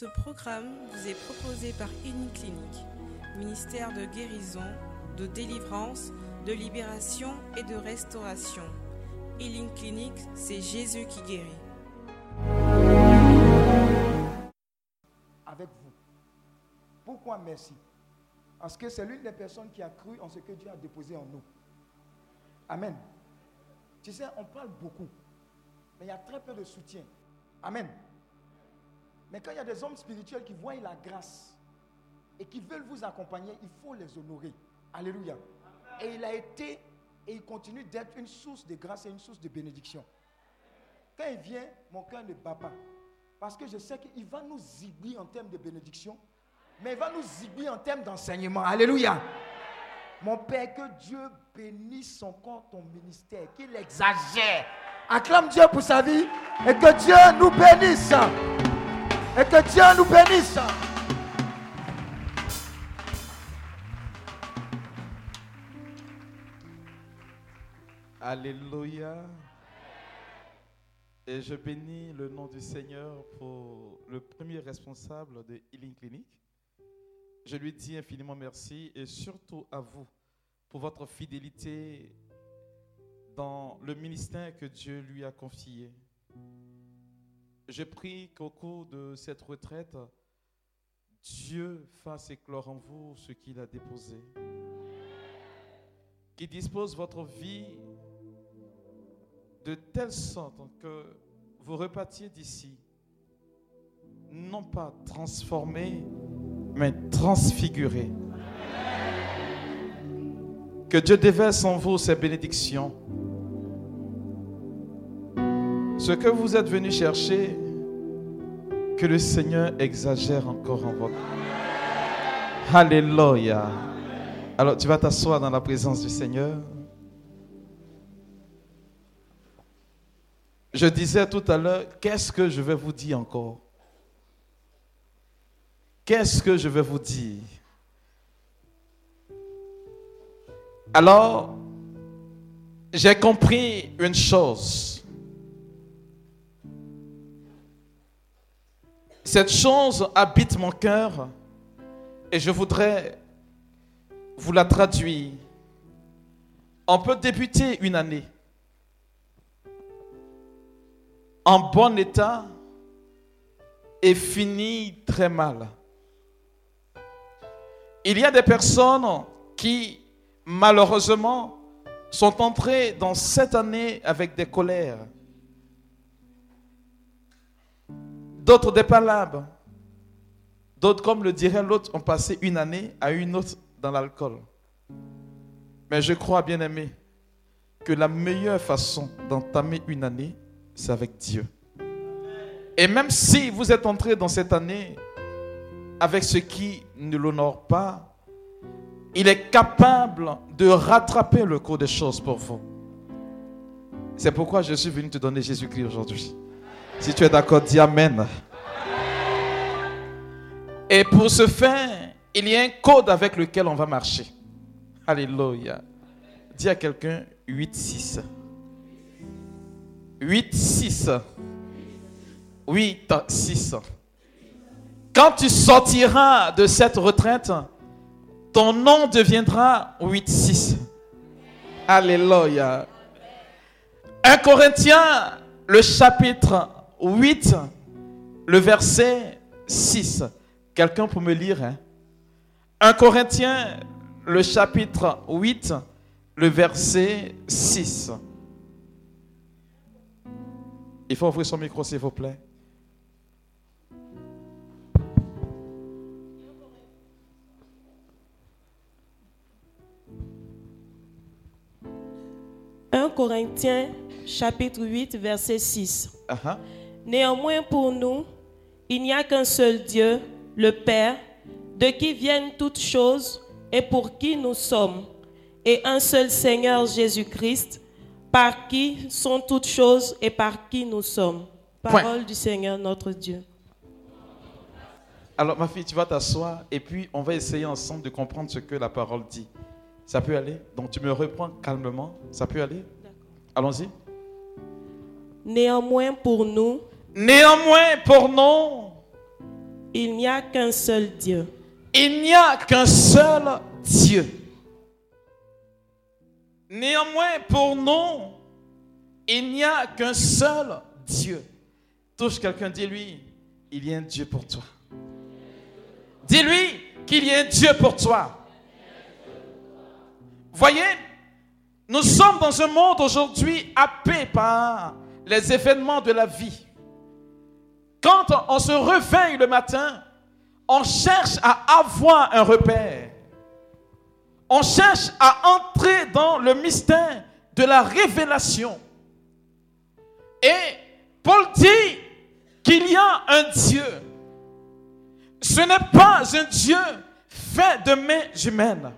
Ce programme vous est proposé par Clinique, ministère de guérison, de délivrance, de libération et de restauration. Healing Clinic, c'est Jésus qui guérit. Avec vous. Pourquoi merci? Parce que c'est l'une des personnes qui a cru en ce que Dieu a déposé en nous. Amen. Tu sais, on parle beaucoup, mais il y a très peu de soutien. Amen. Mais quand il y a des hommes spirituels qui voient la grâce et qui veulent vous accompagner, il faut les honorer. Alléluia. Et il a été et il continue d'être une source de grâce et une source de bénédiction. Quand il vient, mon cœur ne bat pas. Parce que je sais qu'il va nous zigouiller en termes de bénédiction, mais il va nous zigouiller en termes d'enseignement. Alléluia. Mon Père, que Dieu bénisse son corps, ton ministère, qu'il exagère. Acclame Dieu pour sa vie et que Dieu nous bénisse. Et que Dieu nous bénisse. Alléluia. Et je bénis le nom du Seigneur pour le premier responsable de Healing Clinic. Je lui dis infiniment merci et surtout à vous pour votre fidélité dans le ministère que Dieu lui a confié. Je prie qu'au cours de cette retraite, Dieu fasse éclore en vous ce qu'il a déposé. Qu'il dispose votre vie de telle sorte que vous repartiez d'ici, non pas transformé, mais transfiguré. Que Dieu déverse en vous ses bénédictions. Ce que vous êtes venu chercher, que le Seigneur exagère encore en vous. Alléluia. Alors tu vas t'asseoir dans la présence du Seigneur. Je disais tout à l'heure, qu'est-ce que je vais vous dire encore? Qu'est-ce que je vais vous dire? Alors, j'ai compris une chose. Cette chose habite mon cœur et je voudrais vous la traduire. On peut débuter une année en bon état et finir très mal. Il y a des personnes qui, malheureusement, sont entrées dans cette année avec des colères. D'autres des. D'autres, comme le dirait l'autre, ont passé une année à une autre dans l'alcool. Mais je crois, bien aimé, que la meilleure façon d'entamer une année, c'est avec Dieu. Et même si vous êtes entré dans cette année avec ce qui ne l'honore pas, il est capable de rattraper le cours des choses pour vous. C'est pourquoi je suis venu te donner Jésus-Christ aujourd'hui. Si tu es d'accord, dis Amen. Et pour ce faire, il y a un code avec lequel on va marcher. Alléluia. Dis à quelqu'un 8-6. 8, 6. 8, 6. Quand tu sortiras de cette retraite, ton nom deviendra 8, 6. Alléluia. 1 Corinthiens, le chapitre 8, le verset 6. Quelqu'un peut me lire 1 hein? Corinthiens, le chapitre 8, le verset 6. Il faut ouvrir son micro, s'il vous plaît. « 1 Corinthiens chapitre 8 verset 6. Uh-huh. Néanmoins pour nous, il n'y a qu'un seul Dieu, le Père, de qui viennent toutes choses et pour qui nous sommes, et un seul Seigneur Jésus-Christ, par qui sont toutes choses et par qui nous sommes. Parole du Seigneur notre Dieu. Alors ma fille, tu vas t'asseoir et puis on va essayer ensemble de comprendre ce que la parole dit. Ça peut aller? Donc tu me reprends calmement. Ça peut aller? Allons-y. Néanmoins pour nous. Néanmoins pour nous. Il n'y a qu'un seul Dieu. Il n'y a qu'un seul Dieu. Néanmoins, pour nous, il n'y a qu'un seul Dieu. Touche quelqu'un, dis-lui, il y a un Dieu pour toi. Dis-lui qu'il y a un Dieu pour toi. Voyez, nous sommes dans un monde aujourd'hui happé par les événements de la vie. Quand on se réveille le matin, on cherche à avoir un repère. On cherche à entrer dans le mystère de la révélation. Et Paul dit qu'il y a un Dieu. Ce n'est pas un Dieu fait de mains humaines.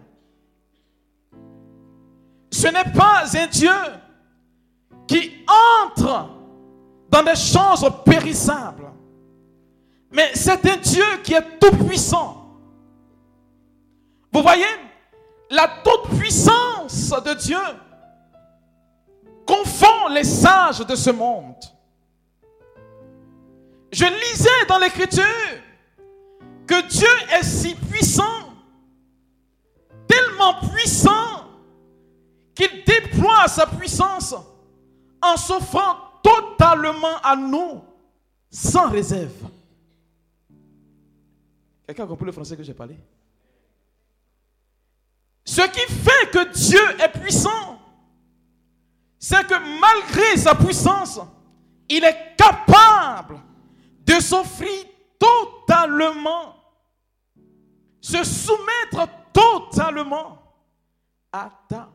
Ce n'est pas un Dieu qui entre dans des choses périssables. Mais c'est un Dieu qui est tout puissant. Vous voyez, la toute puissance de Dieu confond les sages de ce monde. Je lisais dans l'écriture que Dieu est si puissant, tellement puissant, qu'il déploie sa puissance en s'offrant totalement à nous, sans réserve. Quelqu'un a compris le français que j'ai parlé? Ce qui fait que Dieu est puissant, c'est que malgré sa puissance, il est capable de s'offrir totalement, se soumettre totalement à ta.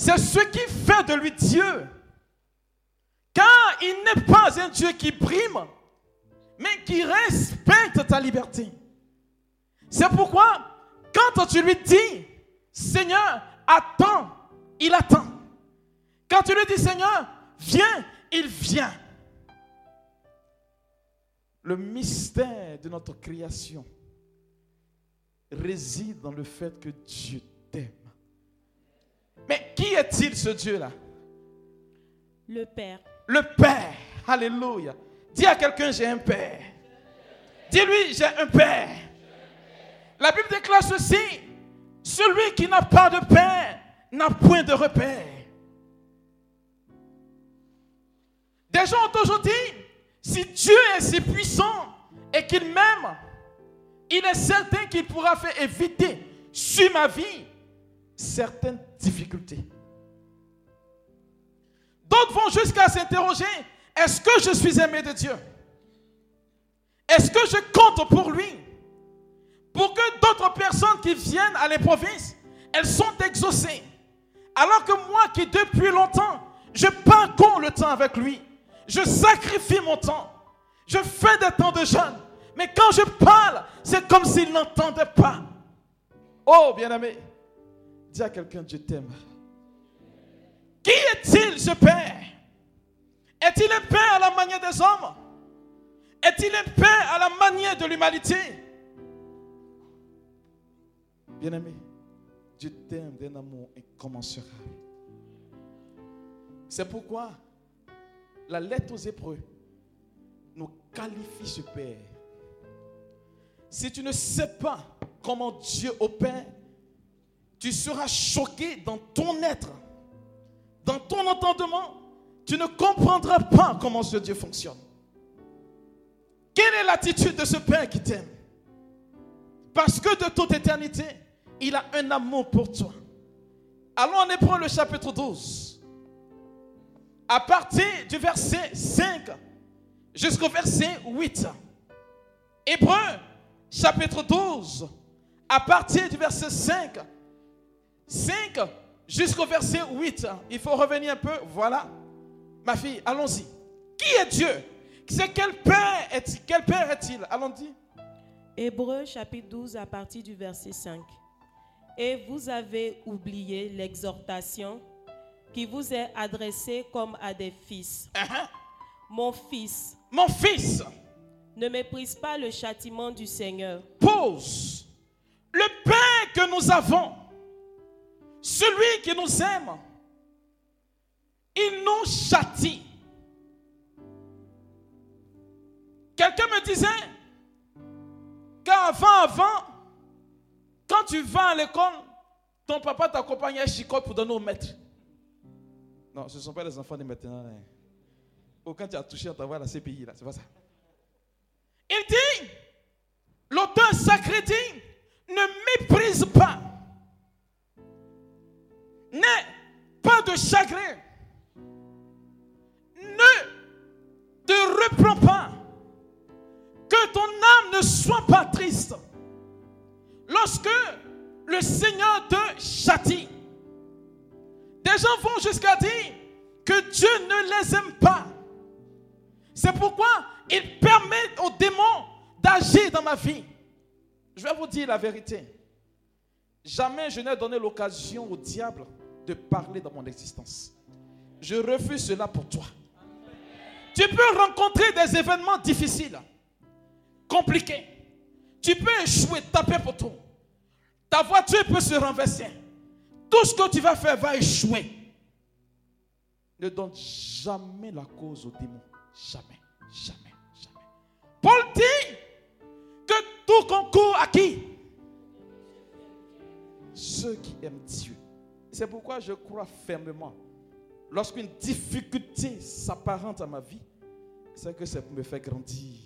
C'est ce qui fait de lui Dieu. Car il n'est pas un Dieu qui prime, mais qui respecte ta liberté. C'est pourquoi, quand tu lui dis, Seigneur, attends, il attend. Quand tu lui dis, Seigneur, viens, il vient. Le mystère de notre création réside dans le fait que Dieu t'aime. Mais qui est-il ce Dieu-là? Le Père. Le Père. Alléluia. Dis à quelqu'un, j'ai un Père. Dis-lui, j'ai un Père. La Bible déclare ceci. Celui qui n'a pas de Père n'a point de repère. Des gens ont toujours dit, si Dieu est si puissant et qu'il m'aime, il est certain qu'il pourra faire éviter sur ma vie certaines difficultés. D'autres vont jusqu'à s'interroger, est-ce que je suis aimé de Dieu? Est-ce que je compte pour lui? Pour que d'autres personnes qui viennent à les provinces, elles sont exaucées. Alors que moi qui depuis longtemps, je parcours le temps avec lui. Je sacrifie mon temps. Je fais des temps de jeûne. Mais quand je parle, c'est comme s'il n'entendait pas. Oh, bien-aimé, dis à quelqu'un, je t'aime. Qui est-il ce Père? Est-il un Père à la manière des hommes? Est-il un Père à la manière de l'humanité? Bien-aimé, Dieu t'aime d'un amour incommensurable. C'est pourquoi la lettre aux Hébreux nous qualifie ce Père. Si tu ne sais pas comment Dieu opère, tu seras choqué dans ton être, dans ton entendement. Tu ne comprendras pas comment ce Dieu fonctionne. Quelle est l'attitude de ce Père qui t'aime? Parce que de toute éternité, il a un amour pour toi. Allons en Hébreu le chapitre 12. À partir du verset 5 jusqu'au verset 8. Hébreu chapitre 12. À partir du verset 5 5 jusqu'au verset 8. Il faut revenir un peu. Voilà. Ma fille, allons-y. Qui est Dieu? C'est quel père est Quel père est-il? Allons-y. Hébreu chapitre 12 à partir du verset 5. Et vous avez oublié l'exhortation qui vous est adressée comme à des fils. Uh-huh. Mon fils. Mon fils. Ne méprise pas le châtiment du Seigneur. Pause. Le Père que nous avons celui qui nous aime, il nous châtie. Quelqu'un me disait qu'avant, avant, quand tu vas à l'école, ton papa t'accompagne à chicote pour donner au maître. Non, ce ne sont pas les enfants de maintenant. Hein. Ou quand tu as touché, on t'envoie à la CPI, là. C'est pas ça. Il dit, l'auteur sacré dit, ne méprise pas. N'aie pas de chagrin. Ne te reprends pas. Que ton âme ne soit pas triste. Lorsque le Seigneur te châtie, des gens vont jusqu'à dire que Dieu ne les aime pas. C'est pourquoi il permet aux démons d'agir dans ma vie. Je vais vous dire la vérité. Jamais je n'ai donné l'occasion au diable de parler dans mon existence. Je refuse cela pour toi. Tu peux rencontrer des événements difficiles, compliqués. Tu peux échouer, taper pour tout. Ta voiture peut se renverser. Tout ce que tu vas faire va échouer. Ne donne jamais la cause au démon. Jamais, jamais, jamais. Paul dit que tout concourt à qui? Ceux qui aiment Dieu. C'est pourquoi je crois fermement. Lorsqu'une difficulté s'apparente à ma vie, c'est que ça me fait grandir.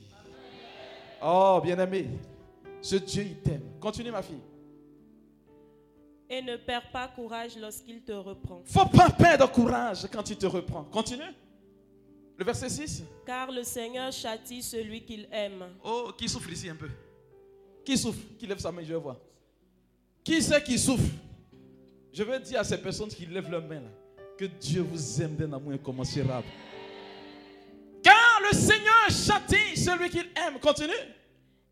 Oh, bien-aimé, ce Dieu, il t'aime. Continue, ma fille. Et ne perds pas courage lorsqu'il te reprend. Faut pas perdre courage quand il te reprend. Continue. Le verset 6. Car le Seigneur châtie celui qu'il aime. Oh, qui souffre ici un peu? Qui souffre Qui lève sa main, je vais voir. Qui c'est qui souffre Je vais dire à ces personnes qui lèvent leur main que Dieu vous aime d'un amour incommensurable. Car le Seigneur châtie celui qu'il aime. Continue.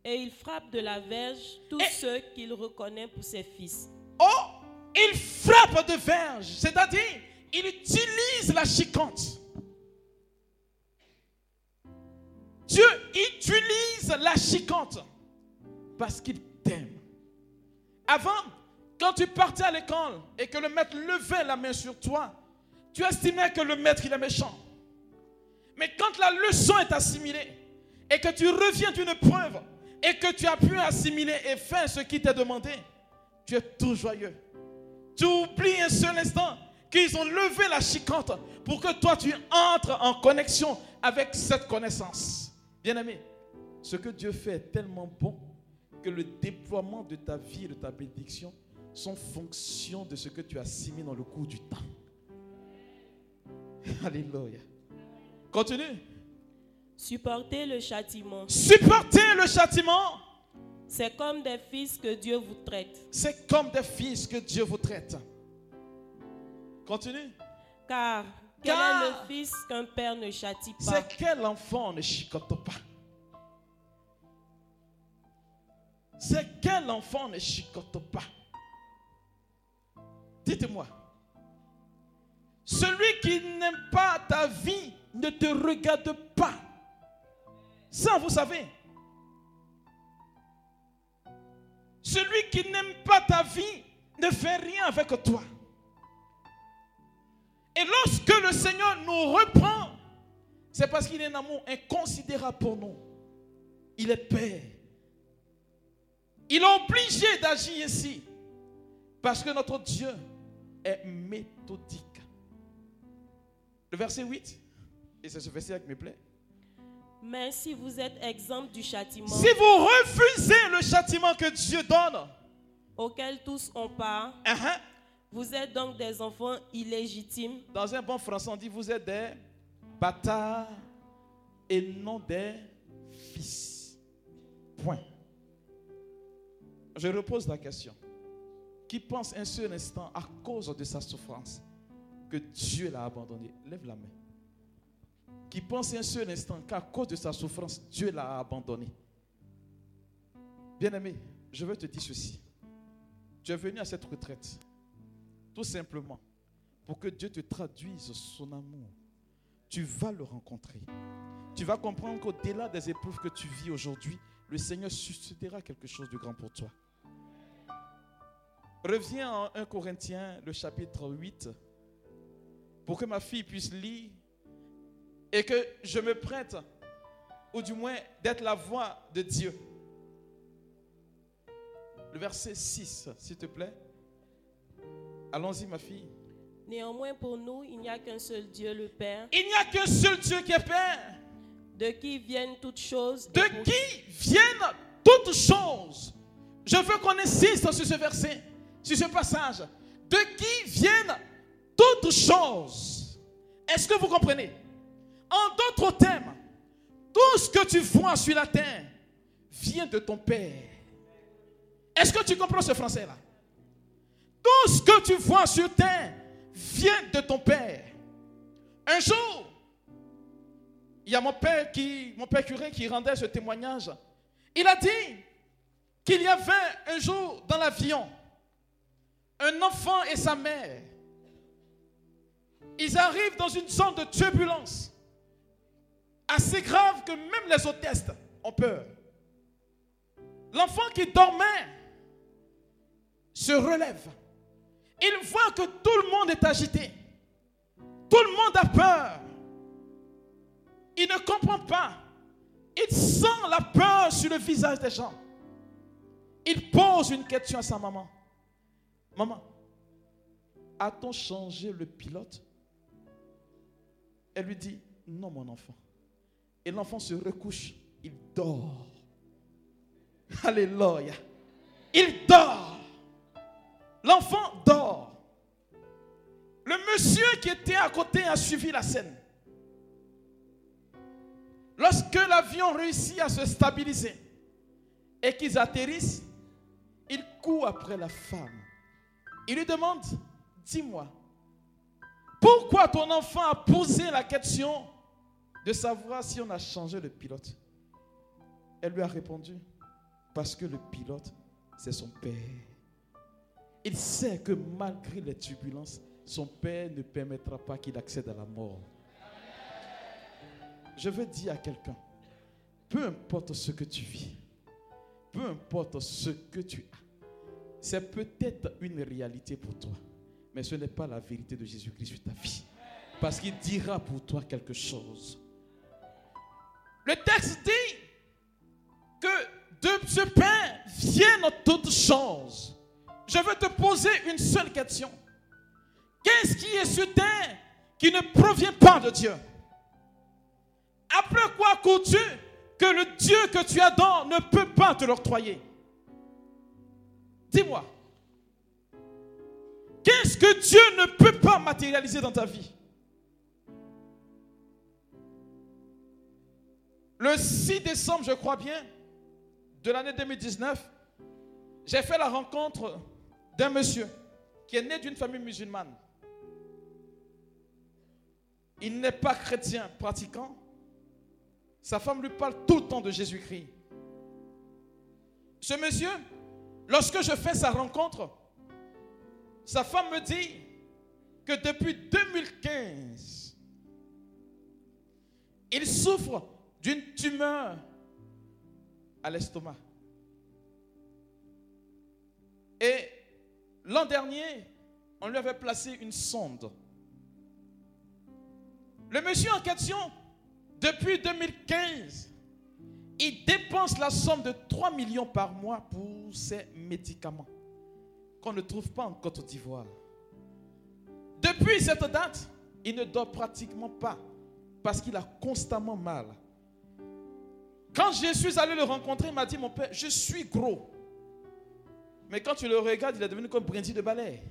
Et il frappe de la verge tous ceux qu'il reconnaît pour ses fils. Oh, il frappe de verge, c'est-à-dire il utilise la chiquante. Dieu utilise la chiquante parce qu'il t'aime. Avant, quand tu partais à l'école et que le maître levait la main sur toi, tu estimais que le maître il est méchant. Mais quand la leçon est assimilée et que tu reviens d'une preuve et que tu as pu assimiler et faire ce qui t'est demandé, tu es tout joyeux. Tu oublies un seul instant qu'ils ont levé la chiquante pour que toi tu entres en connexion avec cette connaissance. Bien-aimé, ce que Dieu fait est tellement bon que le déploiement de ta vie et de ta bénédiction sont fonction de ce que tu as assimilé dans le cours du temps. Alléluia. Continue. Supportez le châtiment. Supportez le châtiment. C'est comme des fils que Dieu vous traite. C'est comme des fils que Dieu vous traite. Continue. Car quel est le fils qu'un père ne châtie pas? C'est quel enfant ne chicote pas? C'est quel enfant ne chicote pas? Dites-moi. Celui qui n'aime pas ta vie ne te regarde pas. Ça, vous savez. Celui qui n'aime pas ta vie ne fait rien avec toi. Et lorsque le Seigneur nous reprend, c'est parce qu'il est un amour inconsidérable pour nous. Il est Père. Il est obligé d'agir ici. Parce que notre Dieu est méthodique. Le verset 8, et c'est ce verset qui me plaît. Mais si vous êtes exempt du châtiment. Si vous refusez le châtiment que Dieu donne. Auquel tous ont part. Uh-huh. Vous êtes donc des enfants illégitimes. Dans un bon français, on dit vous êtes des bâtards et non des fils. Point. Je repose la question. Qui pense un seul instant à cause de sa souffrance que Dieu l'a abandonné Lève la main qui pense un seul instant qu'à cause de sa souffrance, Dieu l'a abandonné. Bien-aimé, je veux te dire ceci. Tu es venu à cette retraite tout simplement pour que Dieu te traduise son amour. Tu vas le rencontrer. Tu vas comprendre qu'au-delà des épreuves que tu vis aujourd'hui, le Seigneur suscitera quelque chose de grand pour toi. Reviens en 1 Corinthiens, le chapitre 8, pour que ma fille puisse lire et que je me prête ou du moins d'être la voix de Dieu. Le verset 6, s'il te plaît. Allons-y, ma fille. Néanmoins, pour nous, il n'y a qu'un seul Dieu, le Père. Il n'y a qu'un seul Dieu qui est Père. De qui viennent toutes choses? De qui viennent toutes choses? Je veux qu'on insiste sur ce verset, sur ce passage. De qui viennent toutes choses? Est-ce que vous comprenez? En d'autres termes, tout ce que tu vois sur la terre vient de ton Père. Est-ce que tu comprends ce français-là? Tout ce que tu vois sur terre vient de ton Père. Un jour, il y a mon père, qui, mon père curé qui rendait ce témoignage. Il a dit qu'il y avait un jour dans l'avion un enfant et sa mère. Ils arrivent dans une zone de turbulence assez grave que même les hôtesses ont peur. L'enfant qui dormait se relève. Il voit que tout le monde est agité. Tout le monde a peur. Il ne comprend pas. Il sent la peur sur le visage des gens. Il pose une question à sa maman. Maman, a-t-on changé le pilote? Elle lui dit, non mon enfant. Et l'enfant se recouche, il dort. Alléluia. Il dort. L'enfant dort. Le monsieur qui était à côté a suivi la scène. Lorsque l'avion réussit à se stabiliser et qu'ils atterrissent, il court après la femme. Il lui demande, dis-moi, pourquoi ton enfant a posé la question de savoir si on a changé le pilote? Elle lui a répondu, parce que le pilote, c'est son père. Il sait que malgré les turbulences, son père ne permettra pas qu'il accède à la mort. Je veux dire à quelqu'un, peu importe ce que tu vis, peu importe ce que tu as, c'est peut-être une réalité pour toi, mais ce n'est pas la vérité de Jésus-Christ sur ta vie. Parce qu'il dira pour toi quelque chose. Le texte dit que de ce pain viennent toutes choses. Je veux te poser une seule question. Qu'est-ce qui est sur terre qui ne provient pas de Dieu? Après quoi cours-tu que le Dieu que tu adores ne peut pas te l'octroyer? Dis-moi. Qu'est-ce que Dieu ne peut pas matérialiser dans ta vie? Le 6 décembre, je crois bien, de l'année 2019, j'ai fait la rencontre d'un monsieur qui est né d'une famille musulmane. Il n'est pas chrétien pratiquant. Sa femme lui parle tout le temps de Jésus-Christ. Ce monsieur, lorsque je fais sa rencontre, sa femme me dit que depuis 2015, il souffre d'une tumeur à l'estomac. Et l'an dernier, on lui avait placé une sonde. Le monsieur en question, depuis 2015, il dépense la somme de 3 millions par mois pour ses médicaments qu'on ne trouve pas en Côte d'Ivoire. Depuis cette date, il ne dort pratiquement pas parce qu'il a constamment mal. Quand je suis allé le rencontrer, il m'a dit, mon père, je suis gros. Mais quand tu le regardes, il est devenu comme brindille de balai.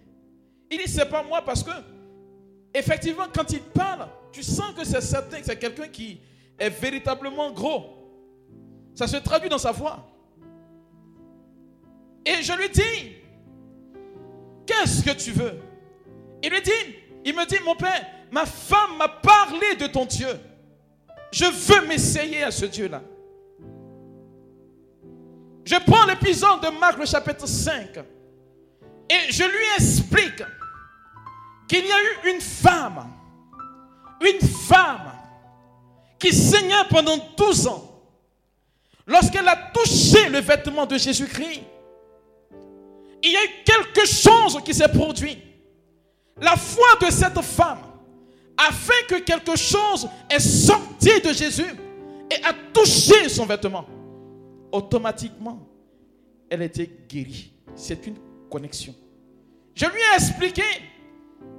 Il dit, c'est pas moi parce que, effectivement, quand il parle, tu sens que c'est certain que c'est quelqu'un qui est véritablement gros. Ça se traduit dans sa voix. Et je lui dis, qu'est-ce que tu veux? Il lui dit, il me dit, mon père, ma femme m'a parlé de ton Dieu. Je veux m'essayer à ce Dieu-là. Je prends l'épisode de Marc, le chapitre 5, et je lui explique qu'il y a eu une femme, une femme qui saignait pendant 12 ans. Lorsqu'elle a touché le vêtement de Jésus-Christ, il y a eu quelque chose qui s'est produit. La foi de cette femme a fait que quelque chose est sorti de Jésus et a touché son vêtement, automatiquement, elle était guérie. C'est une connexion. Je lui ai expliqué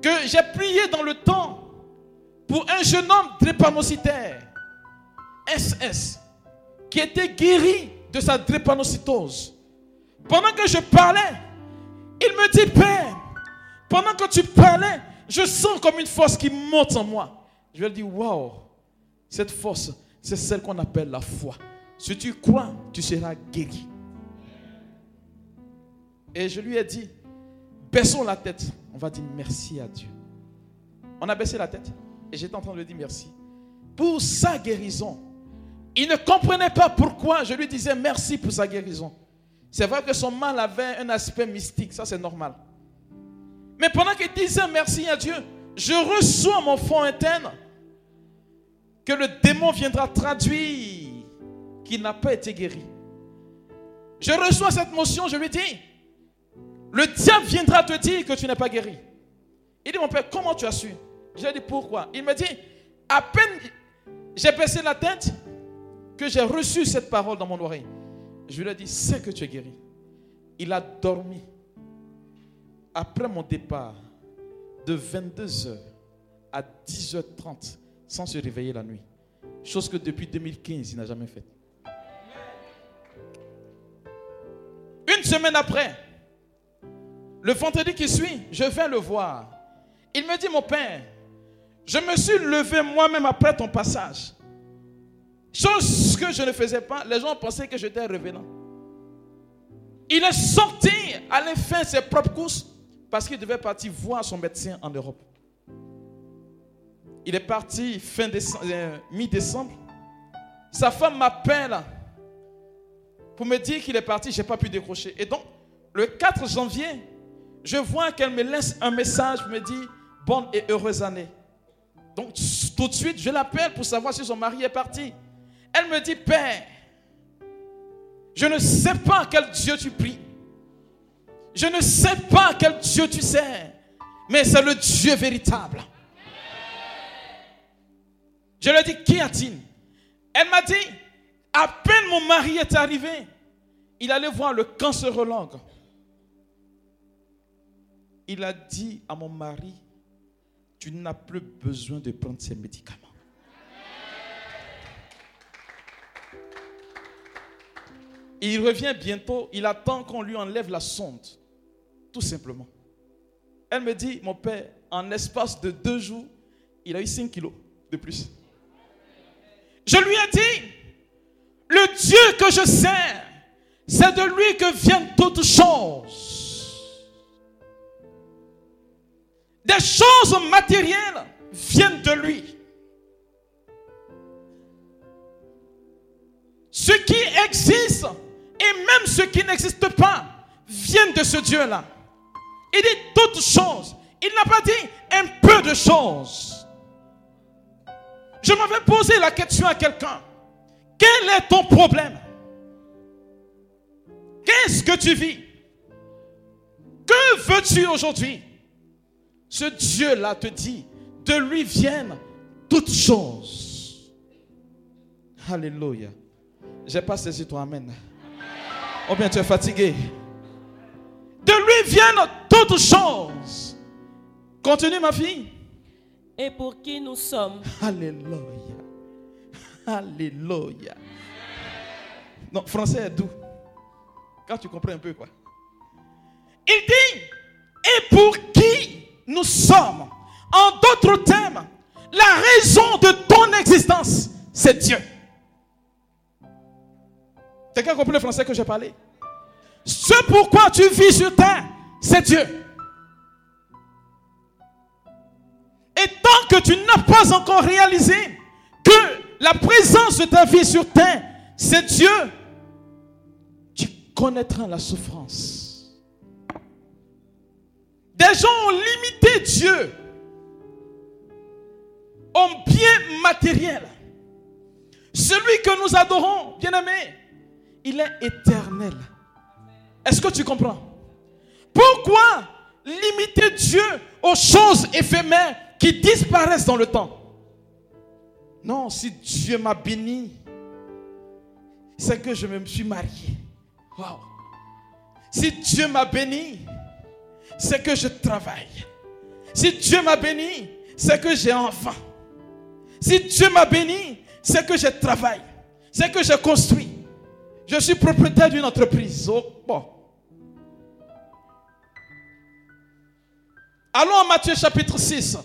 que j'ai prié dans le temps pour un jeune homme drépanocytaire, SS, qui était guéri de sa drépanocytose. Pendant que je parlais, il me dit, Père, pendant que tu parlais, je sens comme une force qui monte en moi. Je lui dit, waouh, cette force, c'est celle qu'on appelle la foi. Si tu crois, tu seras guéri. Et je lui ai dit, baissons la tête. On va dire merci à Dieu. On a baissé la tête. Et j'étais en train de lui dire merci. Pour sa guérison. Il ne comprenait pas pourquoi je lui disais merci pour sa guérison. C'est vrai que son mal avait un aspect mystique, ça c'est normal. Mais pendant qu'il disait merci à Dieu, je reçois mon fond interne que le démon viendra traduire qu'il n'a pas été guéri. Je reçois cette motion, je lui dis, le diable viendra te dire que tu n'es pas guéri. Il dit, mon père, comment tu as su? J'ai dit, pourquoi? Il me dit, à peine j'ai baissé la tête j'ai reçu cette parole dans mon oreille. Je lui ai dit, c'est que tu es guéri. Il a dormi. Après mon départ, de 22h à 10h30, sans se réveiller la nuit. Chose que depuis 2015, il n'a jamais faite. Une semaine après, le vendredi qui suit, je viens le voir. Il me dit, mon père, je me suis levé moi-même après ton passage. Chose que je ne faisais pas, les gens pensaient que j'étais revenant. Il est sorti, aller faire ses propres courses parce qu'il devait partir voir son médecin en Europe. Il est parti fin décembre, euh, mi-décembre. Sa femme m'appelle pour me dire qu'il est parti, je n'ai pas pu décrocher. Et donc, le 4 janvier, je vois qu'elle me laisse un message me dire bonne et heureuse année. Donc, tout de suite, je l'appelle pour savoir si son mari est parti. Elle me dit, Père, je ne sais pas quel Dieu tu pries. Je ne sais pas quel Dieu tu sais. Mais c'est le Dieu véritable. Je lui ai dit, a-t-il? Elle m'a dit, à peine mon mari est arrivé, il allait voir le cancérologue. Il a dit à mon mari, tu n'as plus besoin de prendre ces médicaments. Il revient bientôt, il attend qu'on lui enlève la sonde. Tout simplement. Elle me dit, mon père, en espace de deux jours, il a eu 5 kilos de plus. Je lui ai dit, le Dieu que je sers, c'est de lui que viennent toutes choses. Des choses matérielles viennent de lui. Ce qui existe et même ce qui n'existe pas viennent de ce Dieu-là. Il dit toutes choses. Il n'a pas dit un peu de choses. Je m'avais posé la question à quelqu'un. Quel est ton problème? Qu'est-ce que tu vis? Que veux-tu aujourd'hui? Ce Dieu-là te dit, de lui viennent toutes choses. Alléluia. J'ai pas saisi toi, Amen. Oh bien, tu es fatigué? De lui viennent toutes choses. Continue, ma fille. Et pour qui nous sommes? Alléluia. Alléluia. Non, français est doux. Quand tu comprends un peu quoi. Il dit, et pour qui nous sommes? En d'autres termes, la raison de ton existence, c'est Dieu. Quelqu'un compris le français que j'ai parlé? Ce pourquoi tu vis sur terre, c'est Dieu. Et tant que tu n'as pas encore réalisé que la présence de ta vie sur terre, c'est Dieu, tu connaîtras la souffrance. Des gens ont limité Dieu en bien matériel. Celui que nous adorons, bien aimé, il est éternel. Est-ce que tu comprends? Pourquoi limiter Dieu aux choses éphémères qui disparaissent dans le temps? Non, si Dieu m'a béni c'est que je me suis marié. Wow. Si Dieu m'a béni, c'est que je travaille. Si Dieu m'a béni, c'est que j'ai enfant. Si Dieu m'a béni, c'est que je travaille. C'est que je construis. Je suis propriétaire d'une entreprise. Oh, bon. Allons en Matthieu chapitre 6.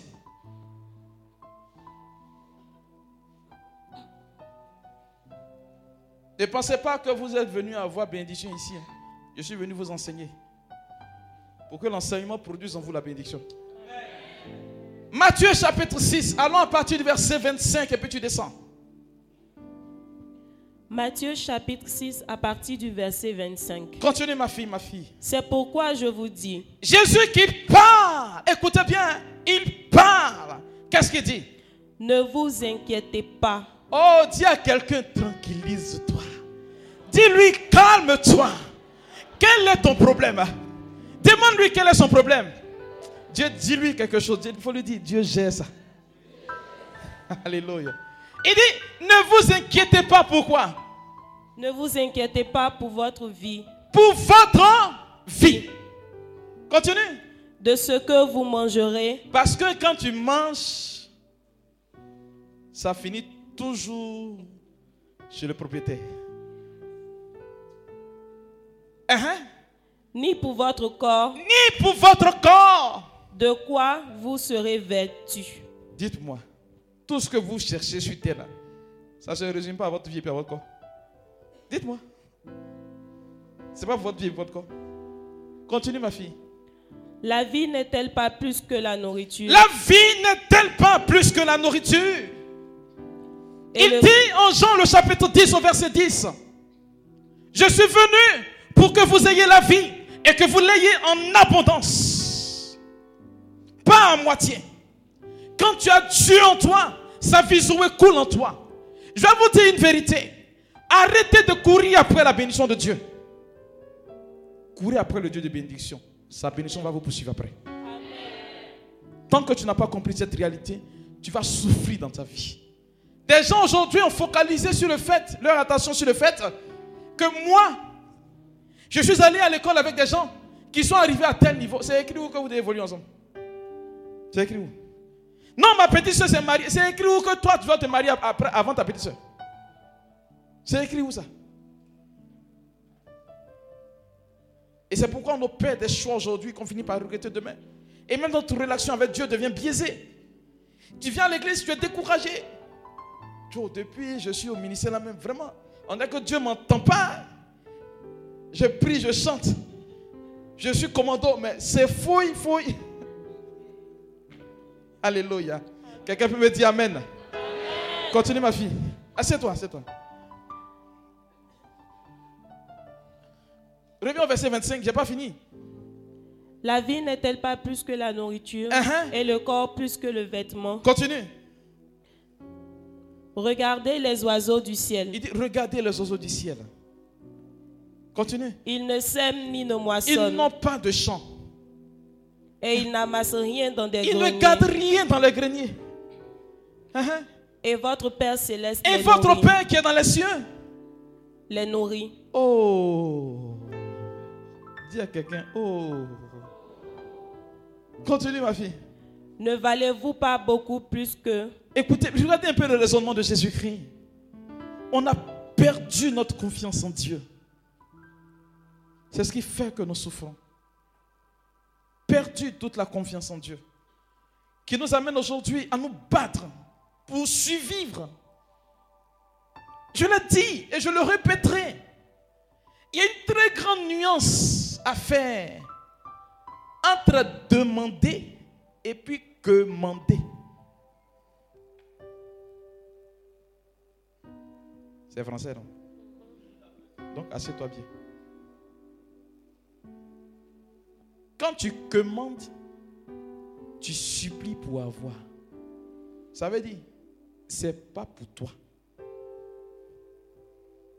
Ne pensez pas que vous êtes venu avoir bénédiction ici. Hein. Je suis venu vous enseigner. Pour que l'enseignement produise en vous la bénédiction. Matthieu chapitre 6. Allons à partir du verset 25 et puis tu descends. Matthieu chapitre 6 à partir du verset 25. Continue ma fille, ma fille. C'est pourquoi je vous dis. Jésus qui parle, écoutez bien, il parle. Qu'est-ce qu'il dit? Ne vous inquiétez pas. Oh, dis à quelqu'un, tranquillise-toi. Dis-lui, calme-toi. Quel est ton problème? Demande-lui quel est son problème. Dieu, dis-lui quelque chose. Il faut lui dire, Dieu gère ça. Alléluia. Il dit, ne vous inquiétez pas pourquoi? Ne vous inquiétez pas pour votre vie. Pour votre vie. Continue. De ce que vous mangerez. Parce que quand tu manges, ça finit toujours chez le propriétaire. Uh-huh. Ni pour votre corps. Ni pour votre corps. De quoi vous serez vêtu? Dites-moi tout ce que vous cherchez sur terre, ça ne se résume pas à votre vie et à votre corps. Dites-moi. Ce n'est pas votre vie et votre corps. Continue, ma fille. La vie n'est-elle pas plus que la nourriture? La vie n'est-elle pas plus que la nourriture? Il dit en Jean le chapitre 10 au verset 10, je suis venu pour que vous ayez la vie et que vous l'ayez en abondance. Pas à moitié. Quand tu as Dieu en toi, sa vie coule en toi. Je vais vous dire une vérité. Arrêtez de courir après la bénédiction de Dieu. Courez après le Dieu de bénédiction. Sa bénédiction va vous poursuivre après. Tant que tu n'as pas compris cette réalité, tu vas souffrir dans ta vie. Des gens aujourd'hui ont focalisé sur le fait, leur attention sur le fait que moi, je suis allé à l'école avec des gens qui sont arrivés à tel niveau. C'est écrit où que vous devez évoluer ensemble C'est écrit où? Non, ma petite soeur mariée. C'est écrit où que toi, tu dois te marier après, avant ta petite soeur. C'est écrit où ça? Et c'est pourquoi on opère des choix aujourd'hui qu'on finit par regretter demain. Et même notre relation avec Dieu devient biaisée. Tu viens à l'église, tu es découragé. depuis, je suis au ministère là même. Vraiment, on dit que Dieu ne m'entend pas. Je prie, je chante. Je suis commando, mais c'est fouille, fouille. Alléluia. Quelqu'un peut me dire Amen? Continue ma fille. Assieds-toi, assieds-toi. Reviens au verset 25, j'ai pas fini. La vie n'est-elle pas plus que la nourriture uh-huh. et le corps plus que le vêtement? Continue. Regardez les oiseaux du ciel. Il dit regardez les oiseaux du ciel. Continue. Ils ne sèment ni ne moissonnent. Ils n'ont pas de champ. Et il n'amasse rien dans des greniers. Il ne garde rien dans les greniers. Uh-huh. Et votre Père céleste. Et votre Père qui est dans les cieux. Les nourrit. Oh. Dis à quelqu'un, oh. Continue ma fille. Ne valez-vous pas beaucoup plus que... Écoutez, regardez un peu le raisonnement de Jésus-Christ. On a perdu notre confiance en Dieu. C'est ce qui fait que nous souffrons perdu toute la confiance en Dieu, qui nous amène aujourd'hui à nous battre pour survivre. Je l'ai dit et je le répéterai. Il y a une très grande nuance à faire entre demander et puis commander. C'est français, non? Donc, assieds-toi bien. Quand tu commandes, tu supplies pour avoir. Ça veut dire, c'est pas pour toi.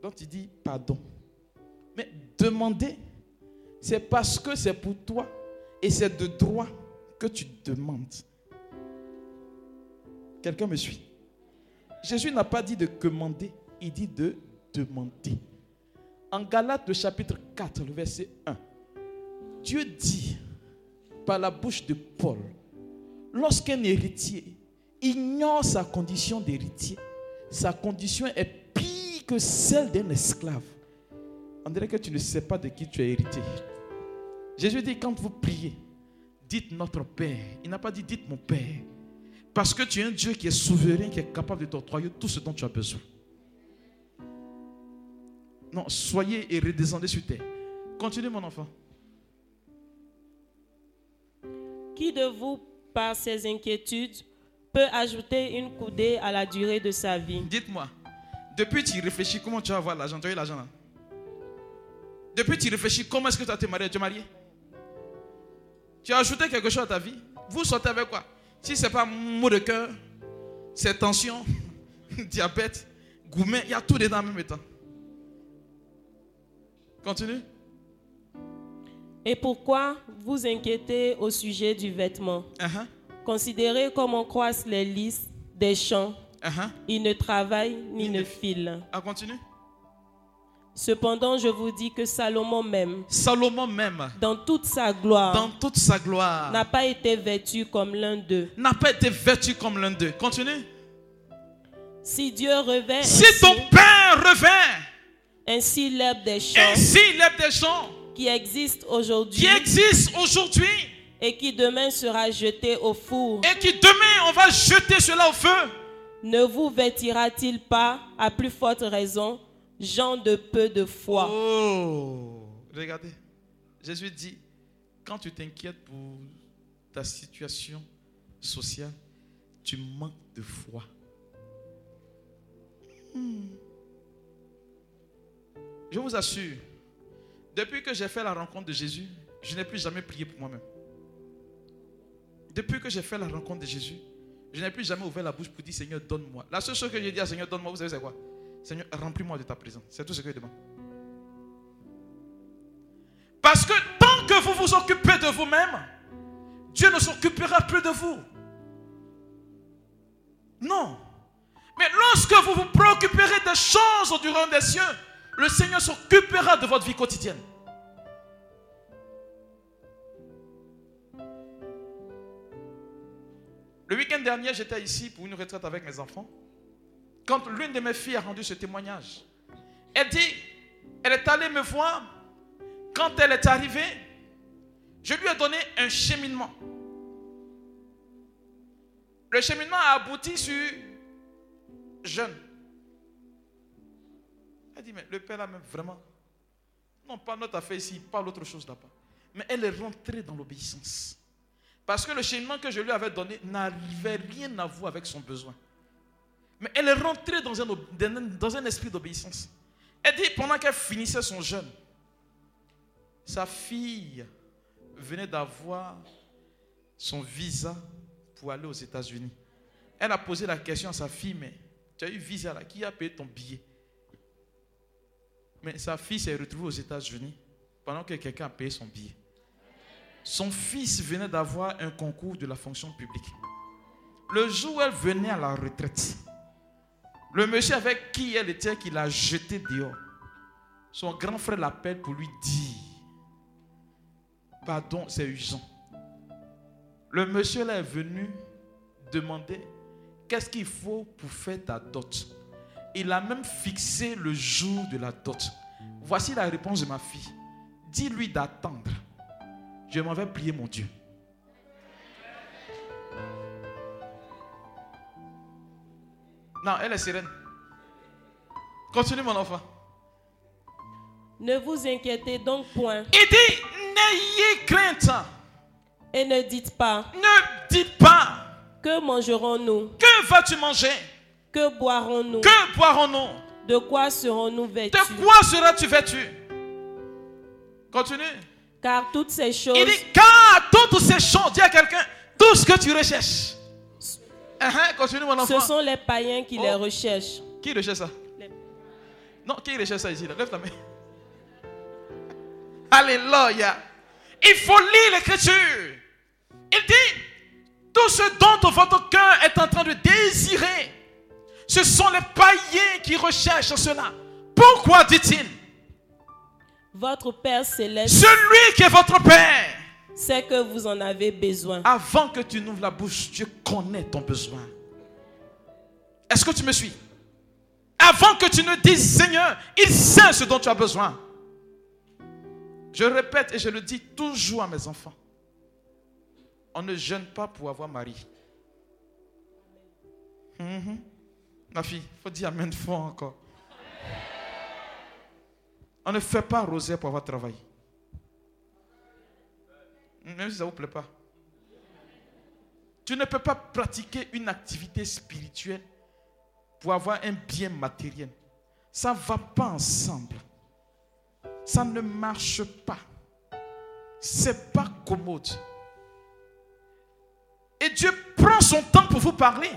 Donc tu dis pardon. Mais demander, c'est parce que c'est pour toi et c'est de droit que tu demandes. Quelqu'un me suit Jésus n'a pas dit de commander, il dit de demander. En Galates, le chapitre 4, le verset 1, Dieu dit par la bouche de Paul, lorsqu'un héritier ignore sa condition d'héritier, sa condition est pire que celle d'un esclave. On dirait que tu ne sais pas de qui tu es hérité. Jésus dit, quand vous priez, dites notre Père. Il n'a pas dit, dites mon Père. Parce que tu es un Dieu qui est souverain, qui est capable de t'octroyer tout ce dont tu as besoin. Non, soyez et redescendez sur terre. Continue mon enfant. Qui de vous, par ses inquiétudes, peut ajouter une coudée à la durée de sa vie? Dites-moi, depuis tu réfléchis, comment tu vas avoir l'argent? Tu as eu l'argent là? Depuis tu réfléchis, comment est-ce que tu as été marié? Tu es marié? Tu as ajouté quelque chose à ta vie? Vous sortez avec quoi? Si ce n'est pas mot de cœur, c'est tension, diabète, gourmet, il y a tout dedans en même temps. Continue. Et pourquoi vous inquiétez au sujet du vêtement? Uh-huh. Considérez comment croissent les lys des champs. Uh-huh. Ils ne travaillent ni ne filent. Ah, continue. Cependant, je vous dis que Salomon même, Salomon même, dans toute sa gloire, dans toute sa gloire, n'a pas été vêtu comme l'un d'eux. N'a pas été vêtu comme l'un d'eux. Continue. Si Dieu revêt, si ton Père revêt, ainsi l'herbe des champs, ainsi l'herbe des champs, qui existe aujourd'hui, qui existe aujourd'hui, et qui demain sera jeté au four, et qui demain on va jeter cela au feu, ne vous vêtira-t-il pas à plus forte raison, gens de peu de foi? Oh, regardez, Jésus dit, quand tu t'inquiètes pour ta situation sociale, tu manques de foi. Hmm. Je vous assure, depuis que j'ai fait la rencontre de Jésus, je n'ai plus jamais prié pour moi-même. Depuis que j'ai fait la rencontre de Jésus, je n'ai plus jamais ouvert la bouche pour dire Seigneur, donne-moi. La seule chose que j'ai dit à Seigneur, donne-moi, vous savez c'est quoi? Seigneur, remplis-moi de ta présence. C'est tout ce que je demande. Parce que tant que vous vous occupez de vous-même, Dieu ne s'occupera plus de vous. Non. Mais lorsque vous vous préoccuperez des choses du royaume des cieux, le Seigneur s'occupera de votre vie quotidienne. Le week-end dernier, j'étais ici pour une retraite avec mes enfants. Quand l'une de mes filles a rendu ce témoignage, elle dit, elle est allée me voir. Quand elle est arrivée, je lui ai donné un cheminement. Le cheminement a abouti sur jeune. Elle dit, mais le père là même vraiment? Non, pas notre affaire ici, il parle autre chose là-bas. Mais elle est rentrée dans l'obéissance. Parce que le cheminement que je lui avais donné n'arrivait rien à voir avec son besoin. Mais elle est rentrée dans un, dans un esprit d'obéissance. Elle dit, pendant qu'elle finissait son jeûne, sa fille venait d'avoir son visa pour aller aux États-Unis. Elle a posé la question à sa fille, mais tu as eu visa là, qui a payé ton billet? Mais sa fille s'est retrouvée aux États-Unis pendant que quelqu'un a payé son billet. Son fils venait d'avoir un concours de la fonction publique. Le jour où elle venait à la retraite, le monsieur avec qui elle était, qui l'a jeté dehors, son grand frère l'appelle pour lui dire Pardon, c'est urgent. Le monsieur est venu demander Qu'est-ce qu'il faut pour faire ta dot? Il a même fixé le jour de la dot. Voici la réponse de ma fille. Dis-lui d'attendre. Je m'en vais prier mon Dieu. Non, elle est sereine. Continue mon enfant. Ne vous inquiétez donc point. Il dit, n'ayez crainte. Et ne dites pas. Ne dites pas. Que mangerons-nous? Que vas-tu manger? Que boirons-nous Que boirons-nous De quoi serons-nous vêtus De quoi seras-tu vêtu Continue. Car toutes ces choses. Il dit car toutes ces choses, dis à quelqu'un, tout ce que tu recherches. Uh continue mon enfant. Ce sont les païens qui les oh. recherchent. Qui recherche ça Non, qui recherche ça ici Lève ta main. Alléluia. Il faut lire l'écriture. Il dit tout ce dont votre cœur est en train de désirer ce sont les païens qui recherchent cela. Pourquoi dit-il? Votre Père céleste. Celui qui est votre Père. C'est que vous en avez besoin. Avant que tu n'ouvres la bouche, Dieu connaît ton besoin. Est-ce que tu me suis? Avant que tu ne dises Seigneur, il sait ce dont tu as besoin. Je répète et je le dis toujours à mes enfants. On ne jeûne pas pour avoir mari. Mhm. Ma fille, il faut dire Amen fort encore. On ne fait pas roser pour avoir travail. Même si ça ne vous plaît pas. Tu ne peux pas pratiquer une activité spirituelle pour avoir un bien matériel. Ça ne va pas ensemble. Ça ne marche pas. C'est pas commode. Et Dieu prend son temps pour vous parler,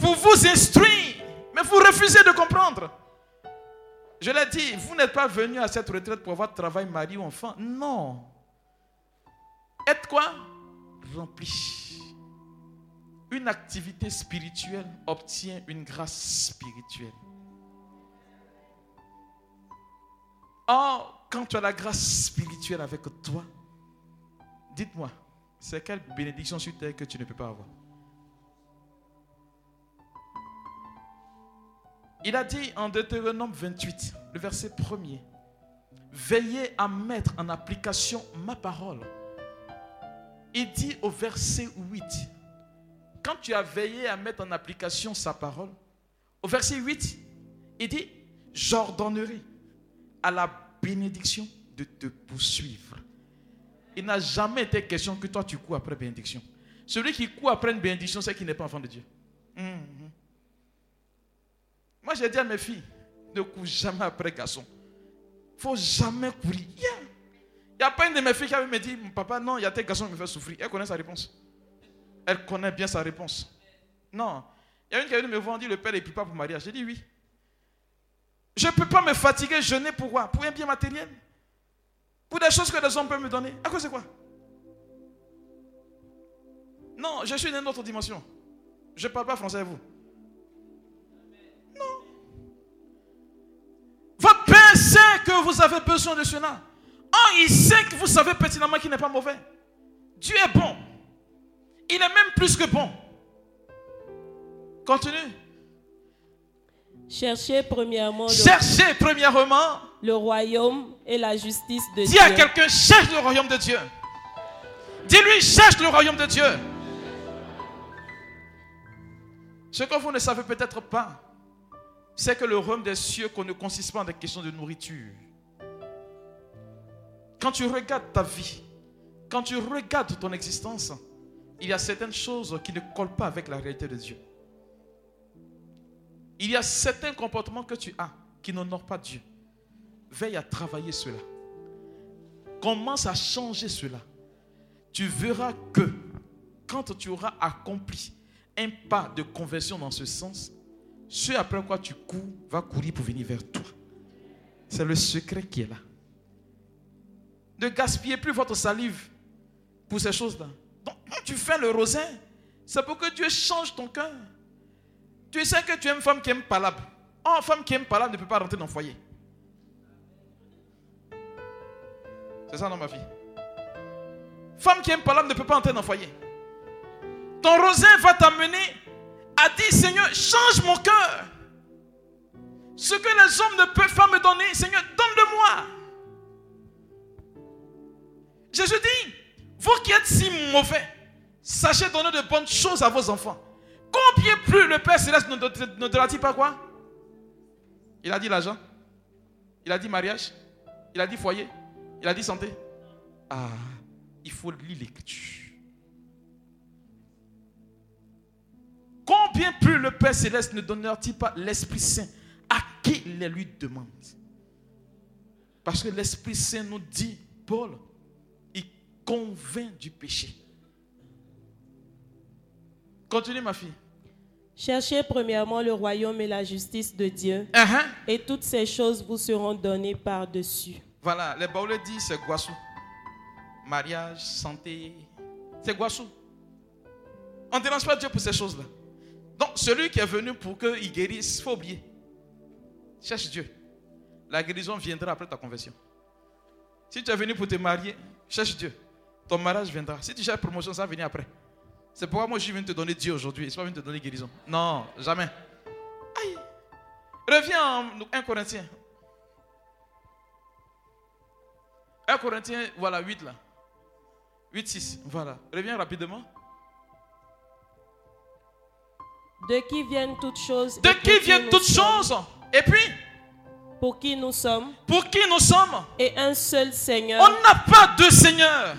pour vous instruire, mais vous refusez de comprendre. Je l'ai dit, vous n'êtes pas venu à cette retraite pour avoir travail, mari ou enfant. Non. Être quoi? Rempli. Une activité spirituelle obtient une grâce spirituelle. Or, quand tu as la grâce spirituelle avec toi, dites-moi, c'est quelle bénédiction sur terre que tu ne peux pas avoir? Il a dit en Deutéronome 28, le verset premier, Veillez à mettre en application ma parole. Il dit au verset 8, quand tu as veillé à mettre en application sa parole, au verset 8, il dit, j'ordonnerai à la bénédiction de te poursuivre. Il n'a jamais été question que toi tu cours après bénédiction. Celui qui court après une bénédiction, c'est qu'il n'est pas enfant de Dieu. Mhm. Moi, j'ai dit à mes filles, ne cours jamais après garçon. Il faut jamais courir. Il n'y a pas une de mes filles qui avait me dit, papa, non, il y a tes garçons qui me font souffrir. Elle connaît sa réponse. Elle connaît bien sa réponse. Non. Il y a une qui est venue me voir, dit, le père n'est plus pas pour mariage. J'ai dit oui. Je ne peux pas me fatiguer, jeûner pour quoi? Pour un bien matériel? Pour des choses que les hommes peuvent me donner À quoi c'est quoi? Non, je suis dans une autre dimension. Je ne parle pas français vous. Que vous avez besoin de cela. Oh, il sait que vous savez pertinemment qu'il n'est pas mauvais. Dieu est bon. Il est même plus que bon. Continue. Cherchez premièrement, le, Cherchez premièrement le royaume et la justice de Dis Dieu. Dis à quelqu'un, cherche le royaume de Dieu. Dis-lui, cherche le royaume de Dieu. Ce que vous ne savez peut-être pas, c'est que le royaume des cieux ne consiste pas en des questions de nourriture. Quand tu regardes ta vie, quand tu regardes ton existence, il y a certaines choses qui ne collent pas avec la réalité de Dieu. Il y a certains comportements que tu as qui n'honorent pas Dieu. Veille à travailler cela. Commence à changer cela. Tu verras que quand tu auras accompli un pas de conversion dans ce sens, ce après quoi tu cours va courir pour venir vers toi. C'est le secret qui est là. Ne gaspillez plus votre salive pour ces choses-là. Donc, quand tu fais le rosin, c'est pour que Dieu change ton cœur. Tu sais que tu es une femme qui aime palabre. Oh, une femme qui aime palabre ne peut pas rentrer dans le foyer. C'est ça, non, ma fille Femme qui aime palabre ne peut pas entrer dans le foyer. Ton rosin va t'amener à dire Seigneur, change mon cœur. Ce que les hommes ne peuvent pas me donner, Seigneur, donne-le-moi. Jésus dit Vous qui êtes si mauvais, sachez donner de bonnes choses à vos enfants. Combien plus le Père Céleste ne donnera-t-il pas quoi? Il a dit l'argent. Il a dit mariage. Il a dit foyer. Il a dit santé. Ah, il faut lire l'écriture. Combien plus le Père Céleste ne donnera-t-il pas l'Esprit Saint à qui il lui demande Parce que l'Esprit Saint nous dit, Paul, il convainc du péché. Continue, ma fille. Cherchez premièrement le royaume et la justice de Dieu. Uh -huh. Et toutes ces choses vous seront données par-dessus. Voilà, les Baoulés disent c'est Guassou. Mariage, santé. C'est Guassou. On ne dérange pas Dieu pour ces choses-là. Donc, celui qui est venu pour qu'il guérisse, il faut oublier. Cherche Dieu. La guérison viendra après ta conversion. Si tu es venu pour te marier, cherche Dieu. Ton mariage viendra. Si tu cherches promotion, ça va venir après. C'est pourquoi moi je suis venu te donner Dieu aujourd'hui. Je ne suis pas venu te donner guérison. Non, jamais. Aïe. Reviens en 1 Corinthiens. 1 Corinthiens, voilà, 8 là. 8, 6. Voilà. Reviens rapidement. De qui viennent toutes choses De qui viennent toutes choses? Et puis Pour qui nous sommes Pour qui nous sommes? Et un seul Seigneur. On n'a pas deux seigneurs.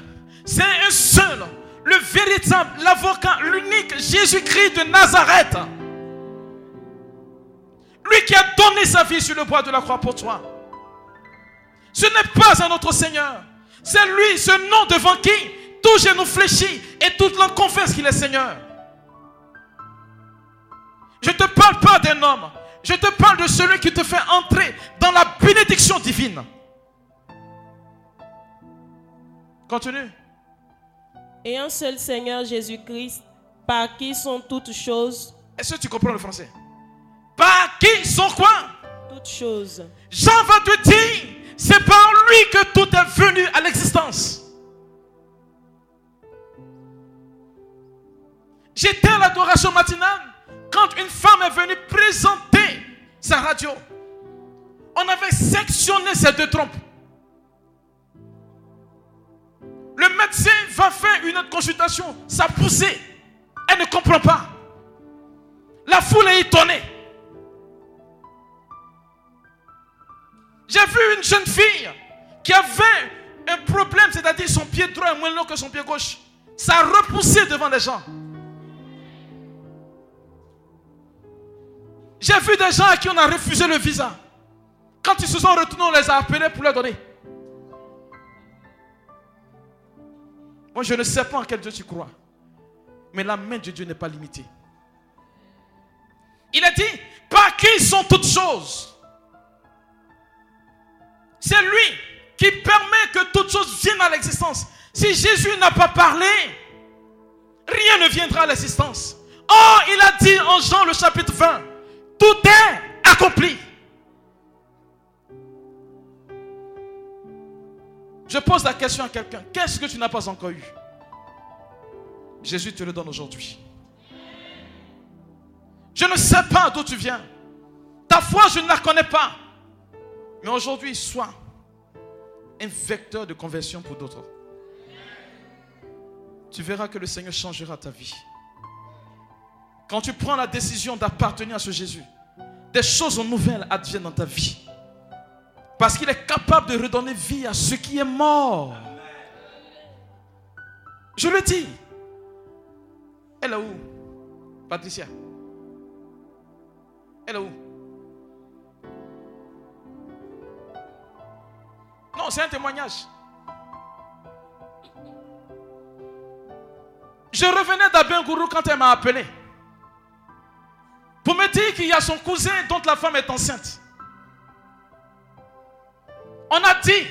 C'est un seul. Le véritable, l'avocat, l'unique Jésus-Christ de Nazareth. Lui qui a donné sa vie sur le bois de la croix pour toi. Ce n'est pas un autre Seigneur. C'est lui, ce nom devant qui tout genou fléchit et toute langue confesse qu'il est Seigneur. Je ne te parle pas d'un homme. Je te parle de celui qui te fait entrer dans la bénédiction divine. Continue. Et un seul Seigneur Jésus-Christ, par qui sont toutes choses. Est-ce que tu comprends le français? Par qui sont quoi? Toutes choses. Jean va te dire, c'est par lui que tout est venu à l'existence. J'étais à l'adoration matinale quand une femme est venue présenter sa radio. On avait sectionné ces deux trompes. Le médecin va faire une autre consultation. Ça poussé. Elle ne comprend pas. La foule est étonnée. J'ai vu une jeune fille qui avait un problème, c'est-à-dire son pied droit est moins long que son pied gauche. Ça a repoussé devant les gens. J'ai vu des gens à qui on a refusé le visa. Quand ils se sont retournés, on les a appelés pour leur donner. Moi, je ne sais pas en quel Dieu tu crois. Mais la main de Dieu n'est pas limitée. Il a dit, par qui sont toutes choses? C'est lui qui permet que toutes choses viennent à l'existence. Si Jésus n'a pas parlé, rien ne viendra à l'existence. Oh, il a dit en Jean le chapitre 20, tout est accompli. Je pose la question à quelqu'un. Qu'est-ce que tu n'as pas encore eu? Jésus te le donne aujourd'hui. Je ne sais pas d'où tu viens. Ta foi, je ne la connais pas. Mais aujourd'hui, sois un vecteur de conversion pour d'autres. Tu verras que le Seigneur changera ta vie. Quand tu prends la décision d'appartenir à ce Jésus, des choses nouvelles adviennent dans ta vie. Parce qu'il est capable de redonner vie à ce qui est mort. Je le dis. Elle est où Patricia? Elle est où? Non, c'est un témoignage. Je revenais d'Abengourou quand elle m'a appelé. Pour me dire qu'il y a son cousin dont la femme est enceinte. On a dit.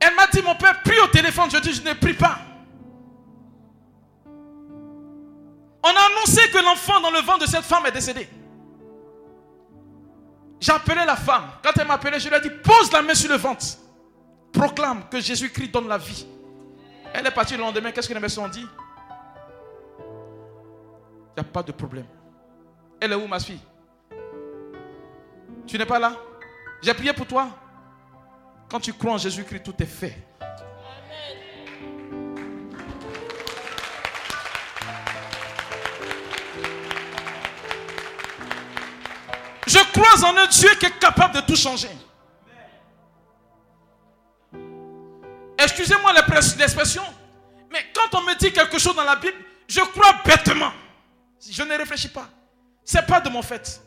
Elle m'a dit, mon père, prie au téléphone. Je dis, je ne prie pas. On a annoncé que l'enfant dans le ventre de cette femme est décédé. J'ai appelé la femme. Quand elle m'a appelé, je lui ai dit, pose la main sur le ventre. Proclame que Jésus-Christ donne la vie. Elle est partie le lendemain. Qu'est-ce que les médecins ont dit? Il n'y a pas de problème. Elle est où, ma fille? Tu n'es pas là? J'ai prié pour toi. Quand tu crois en Jésus-Christ, tout est fait. Je crois en un Dieu qui est capable de tout changer. Excusez-moi l'expression, mais quand on me dit quelque chose dans la Bible, je crois bêtement. Je ne réfléchis pas. Ce n'est pas de mon fait.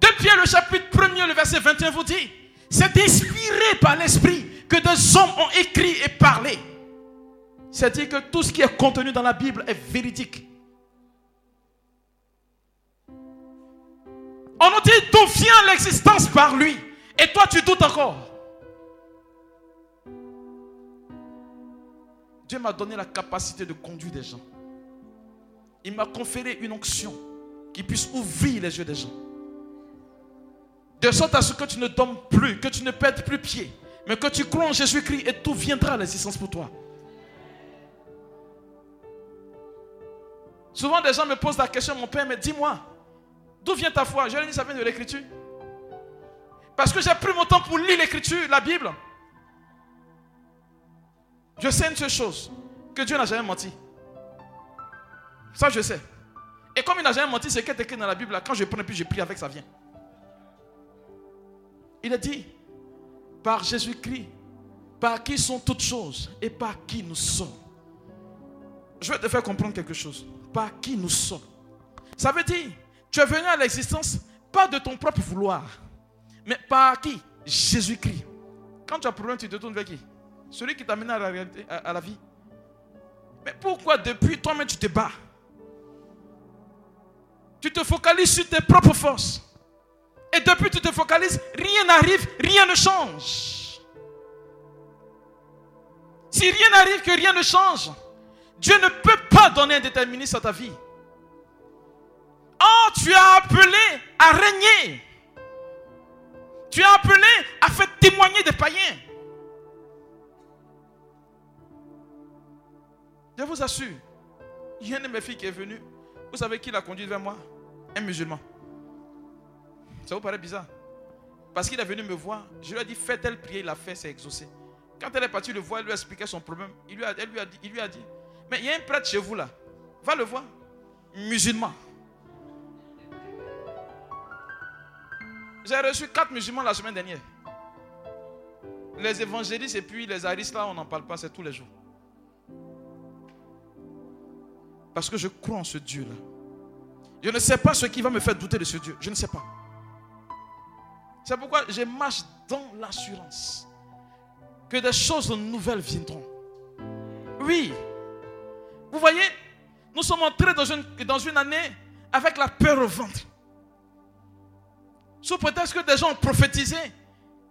Depuis le chapitre 1er, le verset 21 vous dit, c'est inspiré par l'Esprit que des hommes ont écrit et parlé. C'est-à-dire que tout ce qui est contenu dans la Bible est véridique. On nous dit d'où vient l'existence par lui? Et toi, tu doutes encore. Dieu m'a donné la capacité de conduire des gens. Il m'a conféré une onction qui puisse ouvrir les yeux des gens. De sorte à ce que tu ne tombes plus, que tu ne perdes plus pied, mais que tu crois en Jésus-Christ et tout viendra à l'existence pour toi. Souvent, des gens me posent la question, mon père, mais dis-moi, d'où vient ta foi? Je leur dis, ça vient de l'écriture. Parce que j'ai pris mon temps pour lire l'écriture, la Bible. Je sais une seule chose, que Dieu n'a jamais menti. Ça, je sais. Et comme il n'a jamais menti, c'est qu'est écrit dans la Bible, quand je prends puis je prie avec, ça vient. Il a dit, par Jésus-Christ, par qui sont toutes choses et par qui nous sommes. Je vais te faire comprendre quelque chose. Par qui nous sommes. Ça veut dire, tu es venu à l'existence pas de ton propre vouloir, mais par qui? Jésus-Christ. Quand tu as problème, tu te tournes vers qui? Celui qui t'a amené à la, à la vie. Mais pourquoi depuis toi-même tu te bats? Tu te focalises sur tes propres forces. Et depuis tu te focalises, rien n'arrive, rien ne change. Si rien n'arrive, que rien ne change, Dieu ne peut pas donner un déterminisme à ta vie. Oh, tu as appelé à régner. Tu as appelé à faire témoigner des païens. Je vous assure, il y a une de mes filles qui est venue. Vous savez qui l'a conduite vers moi? Un musulman. Ça vous paraît bizarre? Parce qu'il est venu me voir. Je lui ai dit, faites-elle prier. Il a fait, c'est exaucé. Quand elle est partie le voir, elle lui a expliqué son problème. Il lui a, elle lui a dit, il lui a dit, mais il y a un prêtre chez vous là. Va le voir. Musulman. J'ai reçu quatre musulmans la semaine dernière. Les évangélistes et puis les aristes là, on n'en parle pas, c'est tous les jours. Parce que je crois en ce Dieu-là. Je ne sais pas ce qui va me faire douter de ce Dieu. Je ne sais pas. C'est pourquoi je marche dans l'assurance que des choses nouvelles viendront. Oui. Vous voyez, nous sommes entrés dans une, dans une année avec la peur au ventre. Sous prétexte que des gens ont prophétisé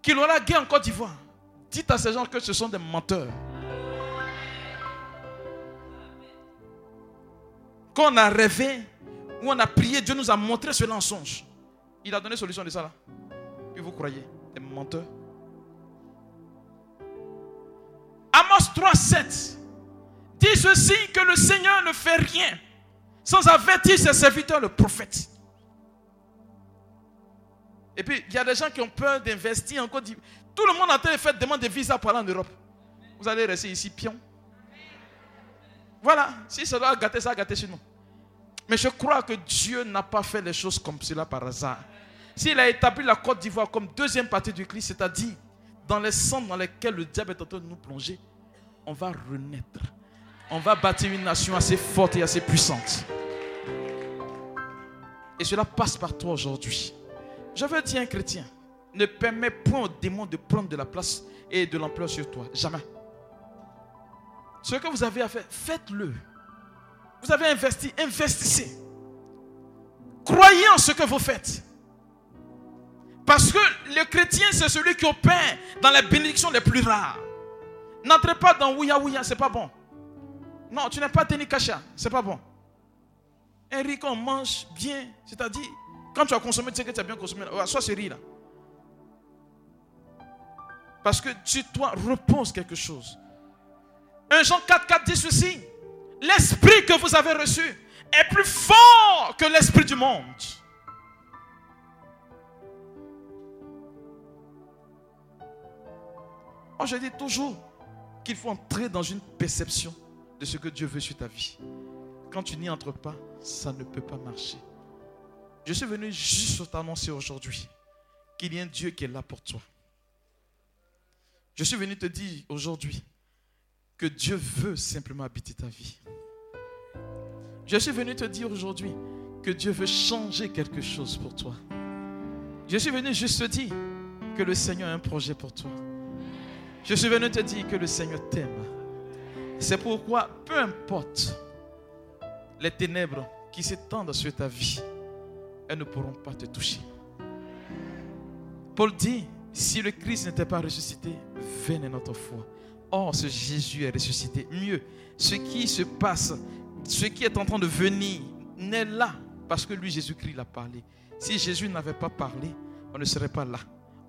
qu'il aura guerre en Côte d'Ivoire. Dites à ces gens que ce sont des menteurs. Quand on a rêvé, ou on a prié, Dieu nous a montré cela en songe. Il a donné solution de ça là. Puis vous croyez, des menteurs. Amos 3, 7 dit ceci que le Seigneur ne fait rien sans avertir ses serviteurs, le prophète. Et puis, il y a des gens qui ont peur d'investir en Côte. Tout le monde en train de faire demande de visa pour aller en Europe. Vous allez rester ici, pion. Voilà. Si ça doit gâter, ça gâter chez nous. Mais je crois que Dieu n'a pas fait les choses comme cela par hasard. S'il a établi la Côte d'Ivoire comme deuxième partie du Christ, c'est-à-dire dans les centres dans lesquels le diable est en train de nous plonger, on va renaître. On va bâtir une nation assez forte et assez puissante. Et cela passe par toi aujourd'hui. Je veux dire un chrétien, ne permets point au démon de prendre de la place et de l'ampleur sur toi. Jamais. Ce que vous avez à faire, faites-le. Vous avez investi, investissez. Croyez en ce que vous faites. Parce que le chrétien, c'est celui qui opère dans les bénédictions les plus rares. N'entrez pas dans Ouya Ouya, c'est pas bon. Non, tu n'es pas Teni Kacha, c'est pas bon. Un riz qu'on mange bien, c'est-à-dire, quand tu as consommé, tu sais que tu as bien consommé. Soit ce riz là. Parce que tu, toi, reposes quelque chose. 1 Jean 4, 4 dit ceci. L'esprit que vous avez reçu est plus fort que l'esprit du monde. Je dis toujours qu'il faut entrer dans une perception de ce que Dieu veut sur ta vie. Quand tu n'y entres pas, ça ne peut pas marcher. Je suis venu juste t'annoncer aujourd'hui qu'il y a un Dieu qui est là pour toi. Je suis venu te dire aujourd'hui que Dieu veut simplement habiter ta vie. Je suis venu te dire aujourd'hui que Dieu veut changer quelque chose pour toi. Je suis venu juste te dire que le Seigneur a un projet pour toi. Je suis venu te dire que le Seigneur t'aime. C'est pourquoi, peu importe les ténèbres qui s'étendent sur ta vie, elles ne pourront pas te toucher. Paul dit, si le Christ n'était pas ressuscité, venez notre foi. Or, ce Jésus est ressuscité. Mieux, ce qui se passe, ce qui est en train de venir, n'est là parce que lui, Jésus-Christ, l'a parlé. Si Jésus n'avait pas parlé, on ne serait pas là.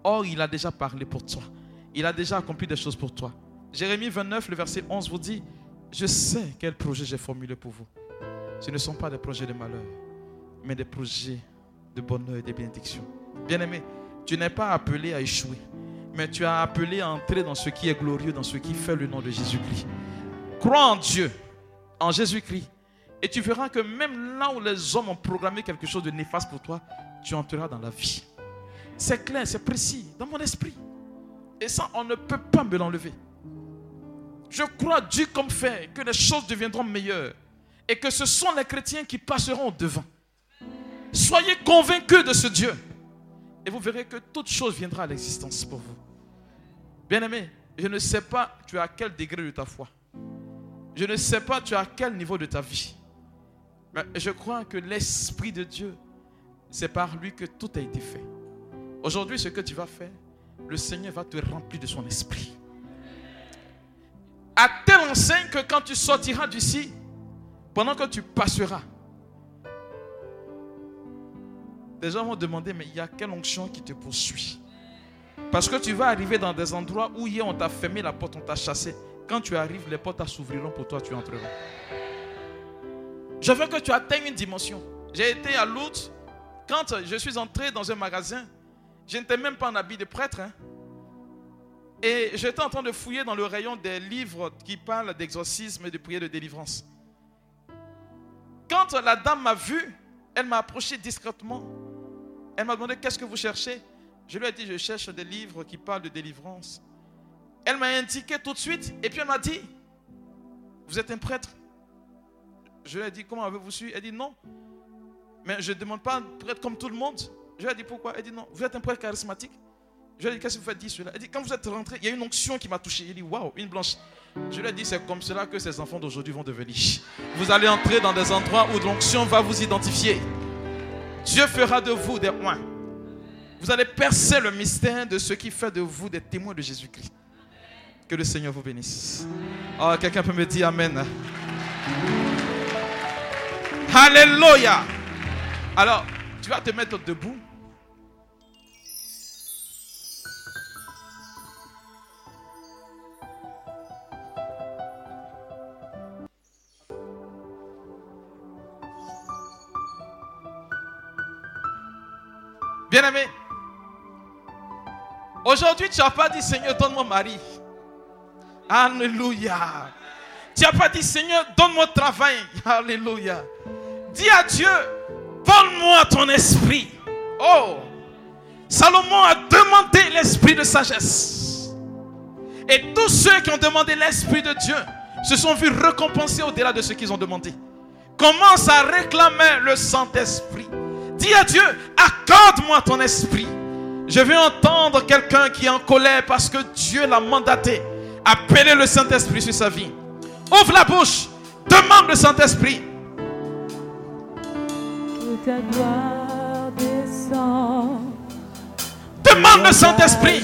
Or, il a déjà parlé pour toi. Il a déjà accompli des choses pour toi. Jérémie 29, le verset 11 vous dit, je sais quel projet j'ai formulé pour vous. Ce ne sont pas des projets de malheur, mais des projets de bonheur et de bénédiction. Bien-aimé, tu n'es pas appelé à échouer, mais tu as appelé à entrer dans ce qui est glorieux, dans ce qui fait le nom de Jésus-Christ. Crois en Dieu, en Jésus-Christ, et tu verras que même là où les hommes ont programmé quelque chose de néfaste pour toi, tu entreras dans la vie. C'est clair, c'est précis, dans mon esprit. Et ça, on ne peut pas me l'enlever. Je crois Dieu comme fait que les choses deviendront meilleures et que ce sont les chrétiens qui passeront devant. Soyez convaincus de ce Dieu et vous verrez que toute chose viendra à l'existence pour vous. Bien-aimé, je ne sais pas tu es à quel degré de ta foi. Je ne sais pas tu es à quel niveau de ta vie. Mais je crois que l'Esprit de Dieu, c'est par lui que tout a été fait. Aujourd'hui, ce que tu vas faire, le Seigneur va te remplir de son esprit. À telle enseigne que quand tu sortiras d'ici, pendant que tu passeras, des gens vont demander, mais il y a quelle onction qui te poursuit? Parce que tu vas arriver dans des endroits où hier on t'a fermé la porte, on t'a chassé. Quand tu arrives, les portes s'ouvriront pour toi, tu entreras. Je veux que tu atteignes une dimension. J'ai été à Lourdes. Quand je suis entré dans un magasin, je n'étais même pas en habit de prêtre. Hein. Et j'étais en train de fouiller dans le rayon des livres qui parlent d'exorcisme et de prière de délivrance. Quand la dame m'a vu, elle m'a approché discrètement. Elle m'a demandé qu'est-ce que vous cherchez? Je lui ai dit je cherche des livres qui parlent de délivrance. Elle m'a indiqué tout de suite et puis elle m'a dit vous êtes un prêtre? Je lui ai dit comment avez-vous su? Elle dit non. Mais je ne demande pas un prêtre comme tout le monde. Je lui ai dit pourquoi? Elle dit non. Vous êtes un prêtre charismatique? Je lui ai dit qu'est-ce que vous faites cela Elle dit quand vous êtes rentré, il y a une onction qui m'a touché. Il dit waouh, une blanche. Je lui ai dit c'est comme cela que ces enfants d'aujourd'hui vont devenir. Vous allez entrer dans des endroits où l'onction va vous identifier. Dieu fera de vous des points. Vous allez percer le mystère de ce qui fait de vous des témoins de Jésus-Christ. Que le Seigneur vous bénisse. Oh, quelqu'un peut me dire Amen. Alléluia. Alors, tu vas te mettre debout. Aujourd'hui tu n'as pas dit Seigneur, donne-moi mari. Alléluia. Tu n'as pas dit Seigneur, donne-moi travail. Alléluia. Dis à Dieu, donne-moi ton esprit. Oh, Salomon a demandé l'esprit de sagesse. Et tous ceux qui ont demandé l'esprit de Dieu se sont vus récompensés au-delà de ce qu'ils ont demandé. Commence à réclamer le Saint-Esprit. Dis à Dieu, accorde-moi ton esprit. Je veux entendre quelqu'un qui est en colère parce que Dieu l'a mandaté. Appeler le Saint-Esprit sur sa vie. Ouvre la bouche. Demande le Saint-Esprit. Demande le Saint-Esprit.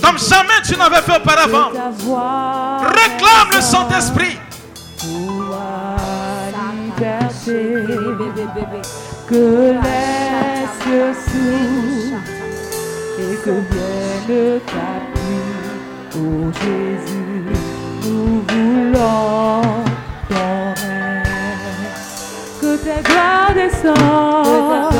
Comme jamais tu n'avais fait auparavant. Réclame le Saint-Esprit que les cieux s'ouvrent et que vienne ta pluie, ô Jésus, nous voulons ton règne. Que ta gloire descende,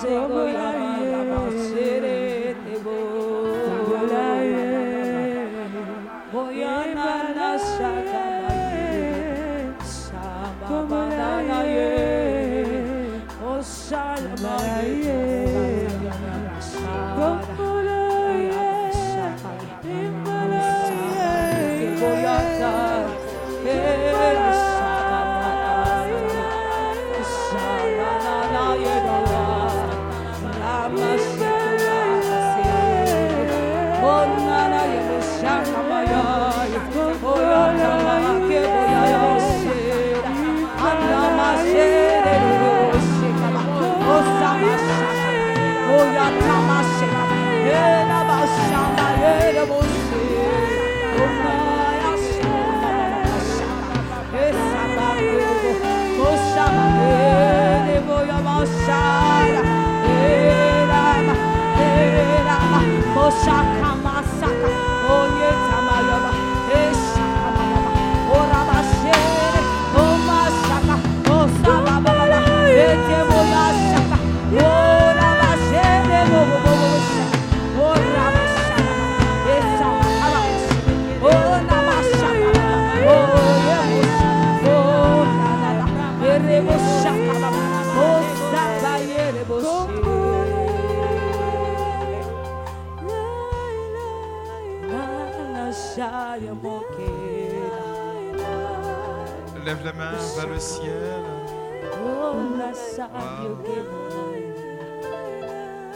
chegou.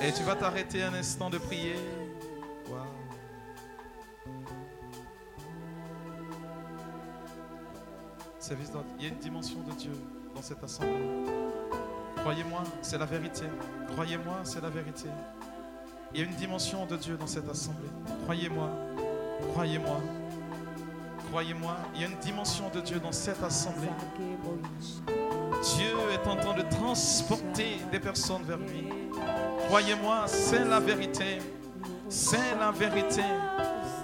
Et tu vas t'arrêter un instant de prier. Il y a une dimension de Dieu dans cette assemblée. Croyez-moi, c'est la vérité. Croyez-moi, c'est la vérité. Il y a une dimension de Dieu dans cette assemblée. Croyez-moi. Croyez-moi. Croyez-moi, il y a une dimension de Dieu dans cette assemblée. Dieu est en train de transporter des personnes vers lui. Croyez-moi, c'est la vérité. C'est la vérité.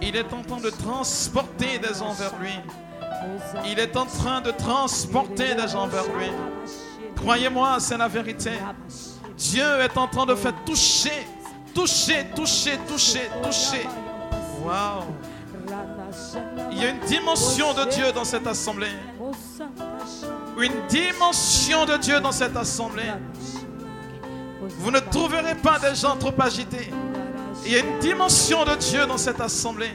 Il est en train de transporter des gens vers lui. Il est en train de transporter des gens vers lui. Croyez-moi, c'est la vérité. Dieu est en train de faire toucher, toucher, toucher, toucher, toucher. Waouh! Il y a une dimension de Dieu dans cette assemblée. Une dimension de Dieu dans cette assemblée. Vous ne trouverez pas des gens trop agités. Il y a une dimension de Dieu dans cette assemblée.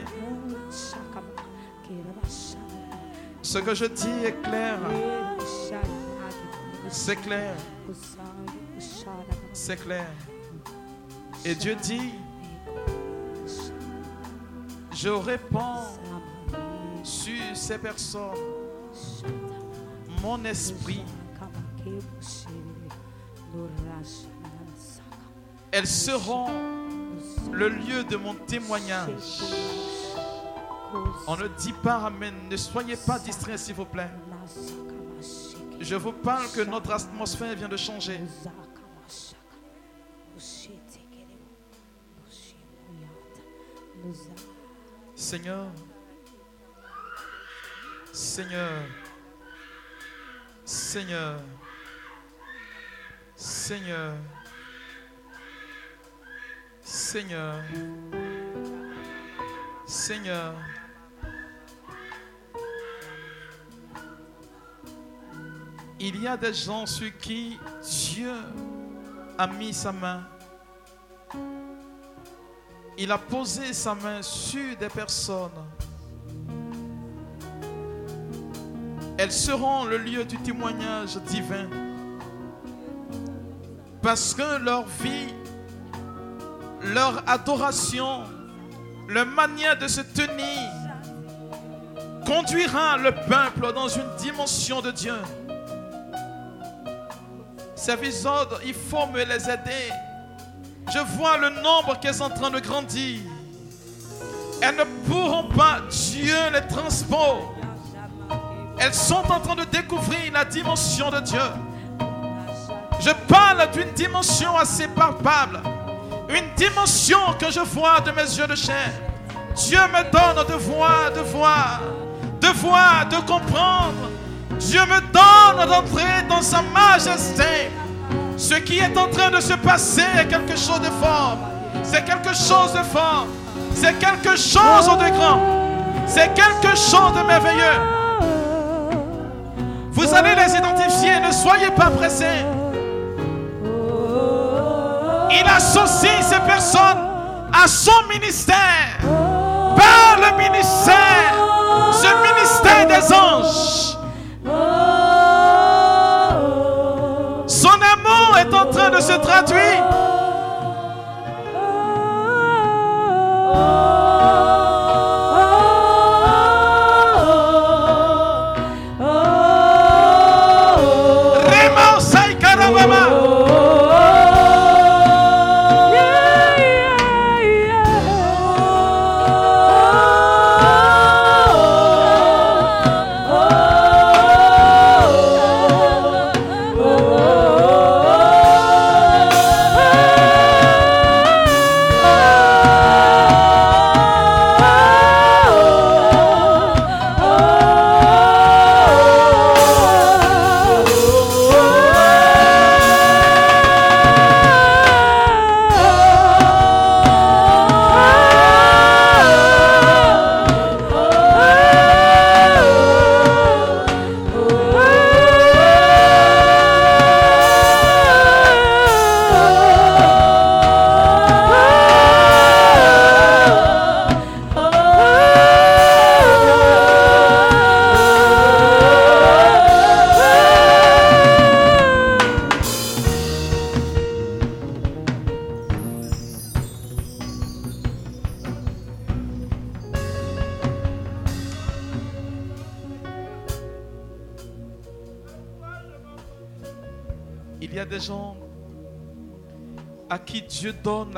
Ce que je dis est clair. C'est clair. C'est clair. Et Dieu dit, je réponds sur ces personnes mon esprit. Elles seront le lieu de mon témoignage. On ne dit pas Amen. Ne soyez pas distraits, s'il vous plaît. Je vous parle que notre atmosphère vient de changer. Seigneur, Seigneur, Seigneur, Seigneur, Seigneur, Seigneur. Il y a des gens sur qui Dieu a mis sa main. Il a posé sa main sur des personnes. Elles seront le lieu du témoignage divin. Parce que leur vie, leur adoration, leur manière de se tenir conduira le peuple dans une dimension de Dieu. Ces visodes, il faut me les aider. Je vois le nombre qui est en train de grandir. Elles ne pourront pas, Dieu les transpose. Elles sont en train de découvrir la dimension de Dieu. Je parle d'une dimension assez palpable. Une dimension que je vois de mes yeux de chair. Dieu me donne de voir, de voir, de voir, de comprendre. Dieu me donne d'entrer dans sa majesté. Ce qui est en train de se passer est quelque chose de fort. C'est quelque chose de fort. C'est quelque chose de grand. C'est quelque chose de merveilleux. Vous allez les identifier. Ne soyez pas pressés. Il associe ces personnes à son ministère. Par le ministère.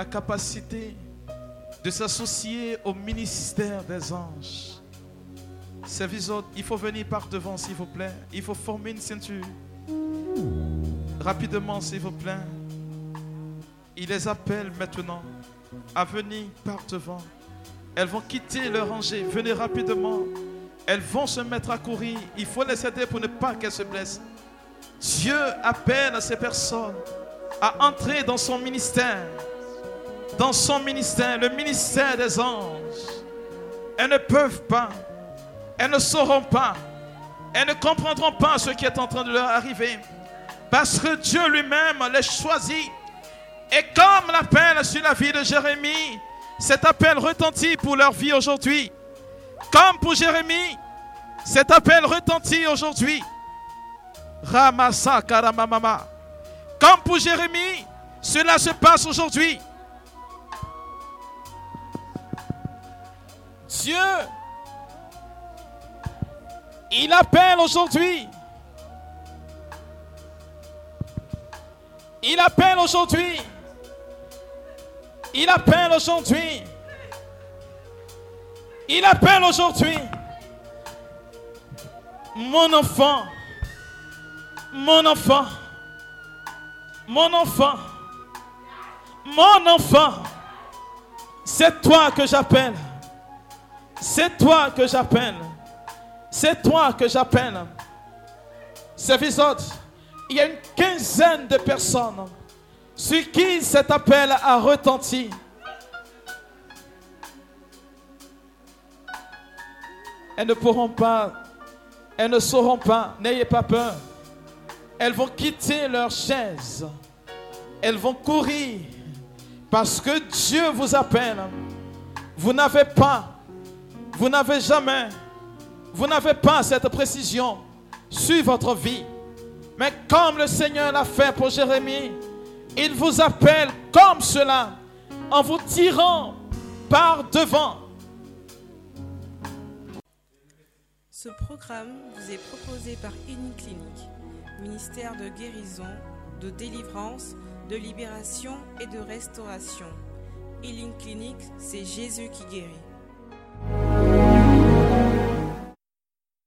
Capacité de s'associer au ministère des anges. Ces autres, il faut venir par devant, s'il vous plaît. Il faut former une ceinture. Rapidement, s'il vous plaît. Il les appelle maintenant à venir par devant. Elles vont quitter leur rangée. Venez rapidement. Elles vont se mettre à courir. Il faut les aider pour ne pas qu'elles se blessent. Dieu appelle ces personnes à entrer dans son ministère. Dans son ministère, le ministère des anges. Elles ne peuvent pas. Elles ne sauront pas. Elles ne comprendront pas ce qui est en train de leur arriver. Parce que Dieu lui-même les choisit. Et comme l'appel sur la vie de Jérémie, cet appel retentit pour leur vie aujourd'hui. Comme pour Jérémie, cet appel retentit aujourd'hui. Ramasa Karamamama. Comme pour Jérémie, cela se passe aujourd'hui. Dieu, il appelle aujourd'hui. Il appelle aujourd'hui. Il appelle aujourd'hui. Il appelle aujourd'hui. Mon enfant. Mon enfant. Mon enfant. Mon enfant. C'est toi que j'appelle. C'est toi que j'appelle. C'est toi que j'appelle. Service. Il y a une quinzaine de personnes sur qui cet appel a retenti. Elles ne pourront pas, elles ne sauront pas, n'ayez pas peur. Elles vont quitter leur chaise. Elles vont courir parce que Dieu vous appelle. Vous n'avez pas, vous n'avez jamais, vous n'avez pas cette précision sur votre vie. Mais comme le Seigneur l'a fait pour Jérémie, il vous appelle comme cela, en vous tirant par devant. Ce programme vous est proposé par Clinique, ministère de guérison, de délivrance, de libération et de restauration. Healing Clinic, c'est Jésus qui guérit. Thank you.